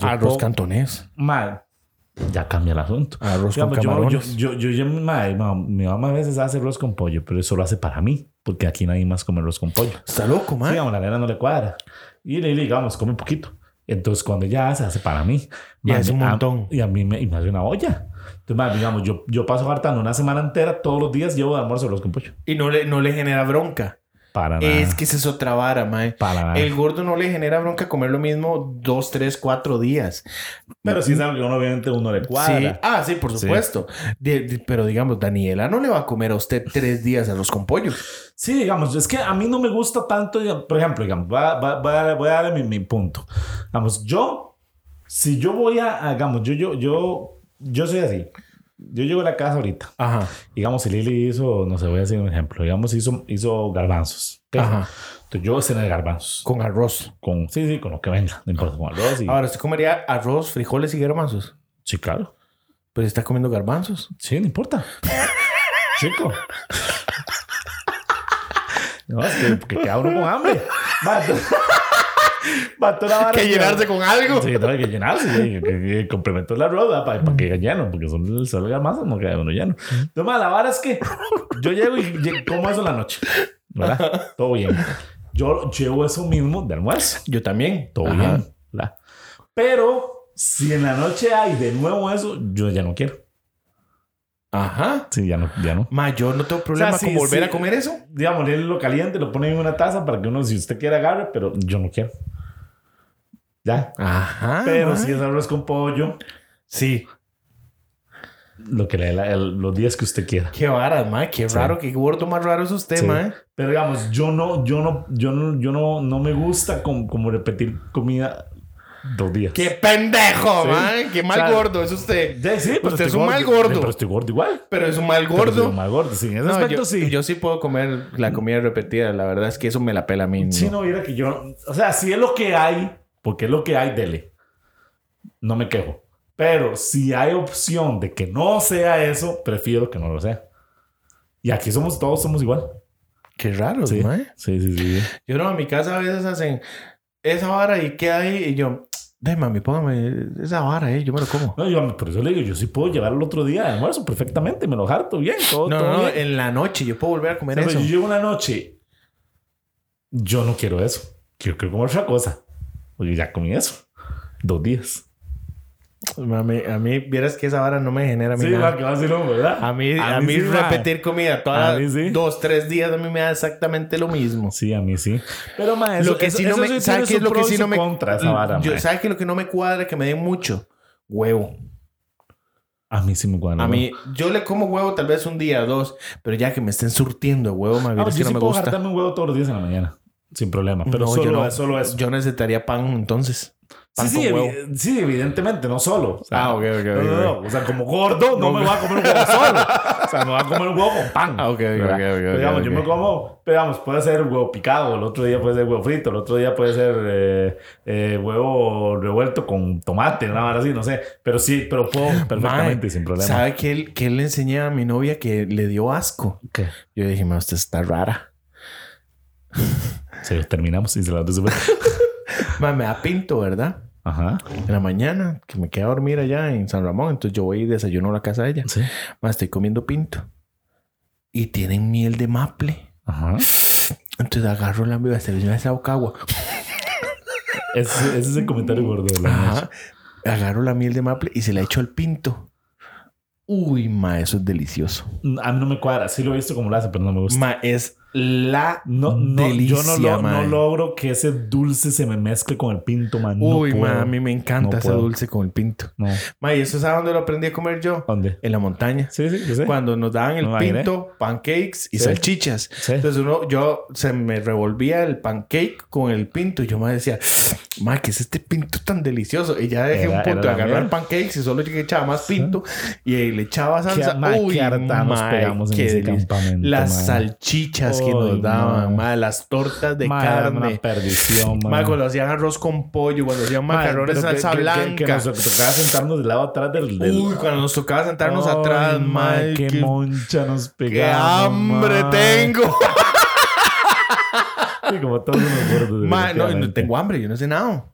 [SPEAKER 2] arroz cantonés.
[SPEAKER 1] Ma, ya cambia el asunto.
[SPEAKER 2] Arroz con camarones.
[SPEAKER 1] Yo, yo, yo, mi mamá a veces hace arroz con pollo, pero eso lo hace para mí, porque aquí nadie más come arroz con pollo.
[SPEAKER 2] Está loco, man.
[SPEAKER 1] Sí, a la nena no le cuadra. Y le digamos, come un poquito. Entonces, cuando ya se hace para mí.
[SPEAKER 2] Ya es un montón.
[SPEAKER 1] y a mí me, y me hace una olla. Entonces, digamos, yo, yo paso hartando una semana entera, todos los días llevo de almuerzo arroz con pollo.
[SPEAKER 2] Y no le, no le genera bronca.
[SPEAKER 1] Para nada.
[SPEAKER 2] Es que esa es otra vara, mae.
[SPEAKER 1] Para nada.
[SPEAKER 2] El gordo no le genera bronca comer lo mismo dos, tres, cuatro días.
[SPEAKER 1] Pero sí es algo que uno, obviamente uno le cuadra.
[SPEAKER 2] Sí. Ah, sí, por supuesto. pero digamos, Daniela no le va a comer a usted tres días arroz con pollo.
[SPEAKER 1] Sí, digamos, es que a mí no me gusta tanto, por ejemplo, digamos, voy a, voy a, darle mi, punto. Vamos, yo, si yo voy a, digamos, yo, yo, yo, yo soy así yo llego a la casa ahorita.
[SPEAKER 2] Ajá.
[SPEAKER 1] Digamos, si Lili hizo, no sé, voy a hacer un ejemplo. Digamos, hizo, hizo garbanzos.
[SPEAKER 2] Ajá.
[SPEAKER 1] Entonces yo cené garbanzos.
[SPEAKER 2] Con arroz.
[SPEAKER 1] Con, sí, sí, con lo que venga. No importa, con arroz. Y...
[SPEAKER 2] Ahora, ¿usted comería arroz, frijoles y garbanzos?
[SPEAKER 1] Sí, claro.
[SPEAKER 2] Pero está comiendo garbanzos.
[SPEAKER 1] Sí, no importa. Chico. (laughs) No, es que, queda uno con hambre.
[SPEAKER 2] Que llenarse con algo.
[SPEAKER 1] Sí, no hay que llenarse. que, que, complementó la rueda para, para que quede lleno, porque son solo más no queda uno lleno. Entonces, la verdad es que yo llego y como eso en la noche. ¿Verdad? Todo bien. Yo llevo eso mismo de almuerzo.
[SPEAKER 2] Yo también.
[SPEAKER 1] Todo bien. ¿verdad? Pero si en la noche hay de nuevo eso, yo ya no quiero.
[SPEAKER 2] Ajá.
[SPEAKER 1] Sí, ya no, ya no.
[SPEAKER 2] Ma, yo no tengo problema con volver a comer eso.
[SPEAKER 1] Digamos, él lo caliente, lo pone en una taza para que uno, si usted quiere, agarre, pero yo no quiero. Ya.
[SPEAKER 2] Ajá.
[SPEAKER 1] Pero si es arroz con pollo.
[SPEAKER 2] Sí.
[SPEAKER 1] Lo que le los días que usted quiera.
[SPEAKER 2] Qué vara, ma. Qué raro, qué gordo más raro es usted, sí. ma.
[SPEAKER 1] Pero digamos, yo no, yo no, yo no, yo no, no me gusta como, como repetir comida dos días.
[SPEAKER 2] ¡Qué pendejo, man! ¡Qué mal gordo es usted!
[SPEAKER 1] sí,
[SPEAKER 2] pero usted es un mal gordo.
[SPEAKER 1] Pero estoy gordo igual.
[SPEAKER 2] Pero es un mal gordo.
[SPEAKER 1] un mal gordo, sí. En ese aspecto,
[SPEAKER 2] yo,
[SPEAKER 1] sí.
[SPEAKER 2] Yo sí puedo comer la comida repetida. La verdad es que eso me la pela a mí.
[SPEAKER 1] Sí, no, mira que yo... O sea, si es lo que hay, porque es lo que hay, dele. No me quejo. Pero si hay opción de que no sea eso, prefiero que no lo sea. Y aquí somos todos somos igual.
[SPEAKER 2] Qué raro,
[SPEAKER 1] sí.
[SPEAKER 2] ¿no?
[SPEAKER 1] Sí, sí, sí.
[SPEAKER 2] Yo no, en mi casa a veces hacen esa vara y qué hay y yo, de mami, póngame esa vara, eh, yo me lo como.
[SPEAKER 1] No, yo por eso le digo, yo sí puedo llevar el otro día de almuerzo perfectamente, me lo harto bien, todo,
[SPEAKER 2] no,
[SPEAKER 1] todo
[SPEAKER 2] no,
[SPEAKER 1] bien.
[SPEAKER 2] en la noche yo puedo volver a comer
[SPEAKER 1] Sí,
[SPEAKER 2] eso.
[SPEAKER 1] Pero yo llevo una noche, yo no quiero eso, yo quiero comer otra cosa. Oye, ya comí eso, dos días.
[SPEAKER 2] Mami, a mí, vieras que esa vara no me genera a mí
[SPEAKER 1] Sí,
[SPEAKER 2] nada.
[SPEAKER 1] va, que va a ser un, ¿verdad?
[SPEAKER 2] A mí, a, mí,
[SPEAKER 1] sí, va.
[SPEAKER 2] repetir comida todas
[SPEAKER 1] A sí.
[SPEAKER 2] dos, tres días a mí me da exactamente lo mismo.
[SPEAKER 1] Sí, a mí sí. Pero, ma, eso,
[SPEAKER 2] lo que
[SPEAKER 1] eso-
[SPEAKER 2] sí no me,
[SPEAKER 1] sí
[SPEAKER 2] ¿sabes qué es lo que sí no me
[SPEAKER 1] contra esa vara,
[SPEAKER 2] yo. ¿Sabes qué es lo que no me cuadra que me den mucho? Huevo.
[SPEAKER 1] A mí sí me cuadra.
[SPEAKER 2] A mí, yo le como huevo tal vez un día, dos, pero ya que me estén surtiendo de huevo, más
[SPEAKER 1] Ah,
[SPEAKER 2] es que
[SPEAKER 1] yo
[SPEAKER 2] no
[SPEAKER 1] sí
[SPEAKER 2] me
[SPEAKER 1] puedo
[SPEAKER 2] gusta.
[SPEAKER 1] un huevo todos los días en la mañana. Sin problema. Pero
[SPEAKER 2] No,
[SPEAKER 1] solo,
[SPEAKER 2] yo no.
[SPEAKER 1] es solo eso.
[SPEAKER 2] Yo necesitaría pan entonces. Pan
[SPEAKER 1] Sí, sí, evi- sí, evidentemente, no solo. O sea,
[SPEAKER 2] Ah, ok, ok,
[SPEAKER 1] no, no, no. O sea, como gordo, no, me voy a comer un huevo solo. O sea, me voy a comer un huevo con pan.
[SPEAKER 2] Ah, ok, ok,
[SPEAKER 1] ¿verdad?
[SPEAKER 2] ok, ok,
[SPEAKER 1] Pero, digamos,
[SPEAKER 2] ok,
[SPEAKER 1] yo me como, pero, digamos, puede ser huevo picado, el otro día puede ser huevo frito, el otro día puede ser eh, eh, huevo revuelto con tomate, una vara así, no sé. Pero sí, pero puedo (gasps) perfectamente, sin problema.
[SPEAKER 2] ¿Sabe que él, que él le enseñé a mi novia que le dio asco?
[SPEAKER 1] ¿Qué?
[SPEAKER 2] Yo dije, "Ma, usted está rara.
[SPEAKER 1] Sí, terminamos y se las dos. (laughs)
[SPEAKER 2] Ma, me da pinto, ¿verdad?
[SPEAKER 1] Ajá.
[SPEAKER 2] En la mañana, que me quedé a dormir allá en San Ramón. Entonces yo voy y desayuno a la casa de ella.
[SPEAKER 1] Sí.
[SPEAKER 2] Ma, estoy comiendo pinto. Y tienen miel de maple.
[SPEAKER 1] Ajá.
[SPEAKER 2] Entonces agarro la miel, se me hace agua. (laughs)
[SPEAKER 1] Ese, ese es el comentario gordo de la.
[SPEAKER 2] Ajá. Agarro la miel de maple y se la echo al pinto. Uy, ma, eso es delicioso.
[SPEAKER 1] A mí no me cuadra. Sí lo he visto como lo hace, pero no me gusta.
[SPEAKER 2] Ma, es la
[SPEAKER 1] No, no,
[SPEAKER 2] delicia,
[SPEAKER 1] yo no, lo- no logro que ese dulce se me mezcle con el pinto, man. No
[SPEAKER 2] Uy,
[SPEAKER 1] puedo.
[SPEAKER 2] ma, a mí me encanta
[SPEAKER 1] No
[SPEAKER 2] ese
[SPEAKER 1] puedo.
[SPEAKER 2] dulce con el pinto.
[SPEAKER 1] No.
[SPEAKER 2] ¿y eso sabes dónde lo aprendí a comer yo?
[SPEAKER 1] ¿Dónde?
[SPEAKER 2] En la montaña.
[SPEAKER 1] Sí, sí, yo sé.
[SPEAKER 2] Cuando nos daban el pinto, pancakes y
[SPEAKER 1] Sí.
[SPEAKER 2] salchichas.
[SPEAKER 1] Sí.
[SPEAKER 2] Entonces uno, yo se me revolvía el pancake con el pinto y yo me decía, ma, ¿qué es este pinto tan delicioso? Y ya dejé
[SPEAKER 1] Era-
[SPEAKER 2] un punto de agarrar pancakes y solo que echaba más pinto y ahí le echaba salsa.
[SPEAKER 1] Qué-
[SPEAKER 2] Uy,
[SPEAKER 1] qué harta nos
[SPEAKER 2] ma,
[SPEAKER 1] pegamos en
[SPEAKER 2] qué
[SPEAKER 1] ese campamento,
[SPEAKER 2] Las salchichas que nos daban, las tortas de carne.
[SPEAKER 1] una perdición, man.
[SPEAKER 2] Ma, cuando hacían arroz con pollo, cuando hacían
[SPEAKER 1] Ma,
[SPEAKER 2] macarrones
[SPEAKER 1] que-
[SPEAKER 2] salsa
[SPEAKER 1] que- que-
[SPEAKER 2] blanca.
[SPEAKER 1] Que, nos tocaba sentarnos del lado atrás del... del...
[SPEAKER 2] Uy, cuando nos tocaba sentarnos
[SPEAKER 1] Ay,
[SPEAKER 2] atrás,
[SPEAKER 1] ma,
[SPEAKER 2] ma,
[SPEAKER 1] qué,
[SPEAKER 2] qué,
[SPEAKER 1] moncha nos
[SPEAKER 2] qué
[SPEAKER 1] pegamos.
[SPEAKER 2] hambre tengo. (laughs)
[SPEAKER 1] Como todos unos gordos.
[SPEAKER 2] No, no tengo hambre, yo no sé nada.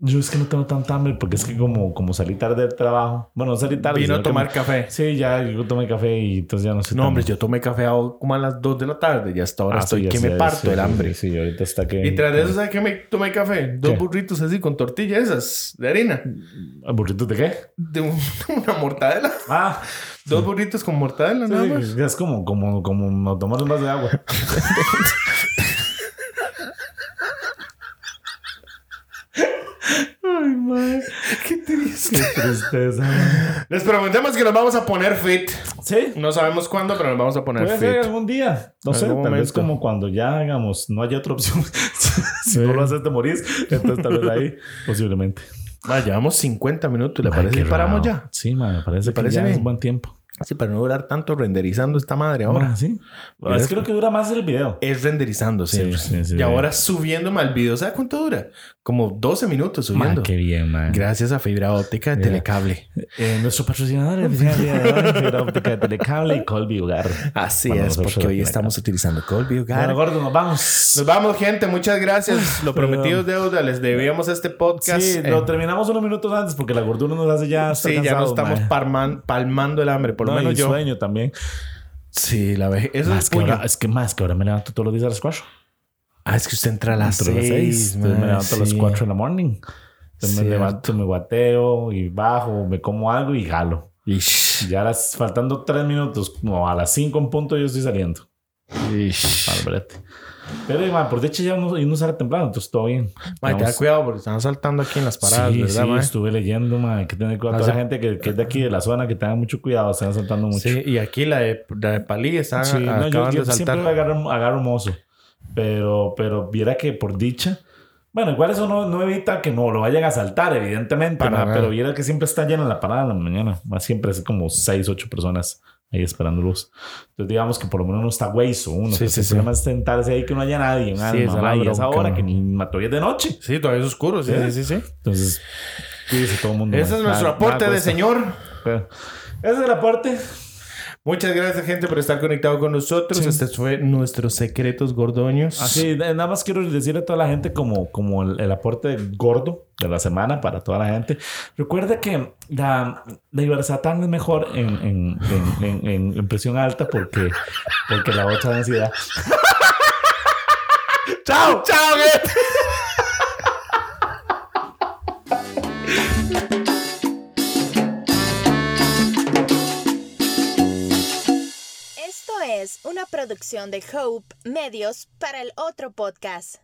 [SPEAKER 1] Yo es que no tengo tanta hambre porque es que como, como salí tarde del trabajo. Bueno, no salí tarde.
[SPEAKER 2] Vino a tomar
[SPEAKER 1] me-
[SPEAKER 2] café.
[SPEAKER 1] Sí, ya yo tomé café y entonces ya no sé.
[SPEAKER 2] No,
[SPEAKER 1] tan-
[SPEAKER 2] hombre, yo tomé café a- como a las 2 de la tarde y hasta ahora
[SPEAKER 1] Ah,
[SPEAKER 2] estoy
[SPEAKER 1] sí,
[SPEAKER 2] que me parto
[SPEAKER 1] sí,
[SPEAKER 2] el hambre.
[SPEAKER 1] Sí, sí, ahorita está que.
[SPEAKER 2] Y tras de eso, ¿sabes qué me tomé café? Dos
[SPEAKER 1] ¿Qué?
[SPEAKER 2] burritos así con tortillas esas de harina.
[SPEAKER 1] ¿Burritos de qué?
[SPEAKER 2] De un- (laughs) una mortadela.
[SPEAKER 1] Ah,
[SPEAKER 2] Dos burritos con mortadela nada más.
[SPEAKER 1] es como, como, como tomar un vaso de agua. (laughs) Madre. (laughs)
[SPEAKER 2] Qué triste.
[SPEAKER 1] Qué tristeza. man.
[SPEAKER 2] Les prometemos que nos vamos a poner fit.
[SPEAKER 1] Sí.
[SPEAKER 2] No sabemos cuándo, pero nos vamos a poner
[SPEAKER 1] Puede ser
[SPEAKER 2] fit.
[SPEAKER 1] algún día. No sé, tal vez como cuando ya, digamos, no haya otra opción. (laughs) si no lo haces, te morís. Entonces, tal vez ahí, (laughs) posiblemente.
[SPEAKER 2] Llevamos 50 minutos. ¿Le
[SPEAKER 1] Ay,
[SPEAKER 2] parece que paramos
[SPEAKER 1] raro.
[SPEAKER 2] ya?
[SPEAKER 1] Sí, man, me parece que
[SPEAKER 2] parece
[SPEAKER 1] ya es
[SPEAKER 2] bien?
[SPEAKER 1] un buen tiempo.
[SPEAKER 2] Sí, para no durar tanto renderizando esta madre ahora.
[SPEAKER 1] sí. Es creo que dura más el video.
[SPEAKER 2] Es renderizando, sí. y ahora subiéndome al video. ¿Sabes cuánto dura? Como 12 minutos subiendo.
[SPEAKER 1] qué bien, man.
[SPEAKER 2] Gracias a fibra óptica de Telecable.
[SPEAKER 1] Eh, nuestro patrocinador es fibra óptica de Telecable y Colby Hogar.
[SPEAKER 2] Así es, porque hoy estamos utilizando Colby Hogar.
[SPEAKER 1] Bueno, gordo, nos vamos.
[SPEAKER 2] Nos vamos, gente. Muchas gracias. Lo prometido es deuda. Les debíamos este podcast.
[SPEAKER 1] Sí, lo terminamos unos minutos antes porque la gordura nos hace ya.
[SPEAKER 2] Sí, ya nos estamos palmando el hambre. Por lo menos yo.
[SPEAKER 1] sueño también.
[SPEAKER 2] Sí, la vejez. Eso
[SPEAKER 1] es, que ahora, es que más que ahora me levanto todos los días a las 4.
[SPEAKER 2] Ah, es que usted entra a las 6.
[SPEAKER 1] Entonces me levanto a las 4 en la morning. Entonces me levanto, me guateo y bajo, me como algo y jalo. Y ya las, faltando 3 minutos, como a las 5 en punto, yo estoy saliendo. Ish. Pero, man, por dicha ya no, no sale temprano, entonces todo bien.
[SPEAKER 2] Man, ten cuidado porque están saltando aquí en las paradas, sí, ¿verdad,
[SPEAKER 1] Sí, estuve leyendo, man, que tener cuidado. Toda la gente que, que, es de aquí, de la zona, que tenga mucho cuidado, están saltando mucho.
[SPEAKER 2] Sí, y aquí la de, la de Palí están sí, no, yo, yo de saltar.
[SPEAKER 1] siempre agarro, agarro mozo. Pero, pero viera que por dicha... Bueno, igual eso no, no evita que no lo vayan a saltar, evidentemente, pero viera que siempre está llena la parada en la mañana. Más siempre es como 6, 8 personas ahí esperando luz. Entonces, digamos que por lo menos no está hueso uno. Sí, sí, el problema es sentarse ahí que no haya nadie, sí, alma, y esa hora que ni mató de noche.
[SPEAKER 2] Sí, todavía es oscuro, sí, sí, sí.
[SPEAKER 1] Entonces, cuídese todo el mundo.
[SPEAKER 2] Ese es nuestro aporte de señor.
[SPEAKER 1] ese es el aporte.
[SPEAKER 2] Muchas gracias, gente, por estar conectado con nosotros. Este fue nuestros secretos gordoños.
[SPEAKER 1] Así, nada más quiero decirle a toda la gente como, como el, aporte gordo de la semana para toda la gente. Recuerde que la, la es mejor en, en, presión alta porque, porque la otra densidad. (laughs)
[SPEAKER 2] ¡Chao! ¡Chao, gente! (laughs)
[SPEAKER 3] una producción de Hope Medios para el otro podcast.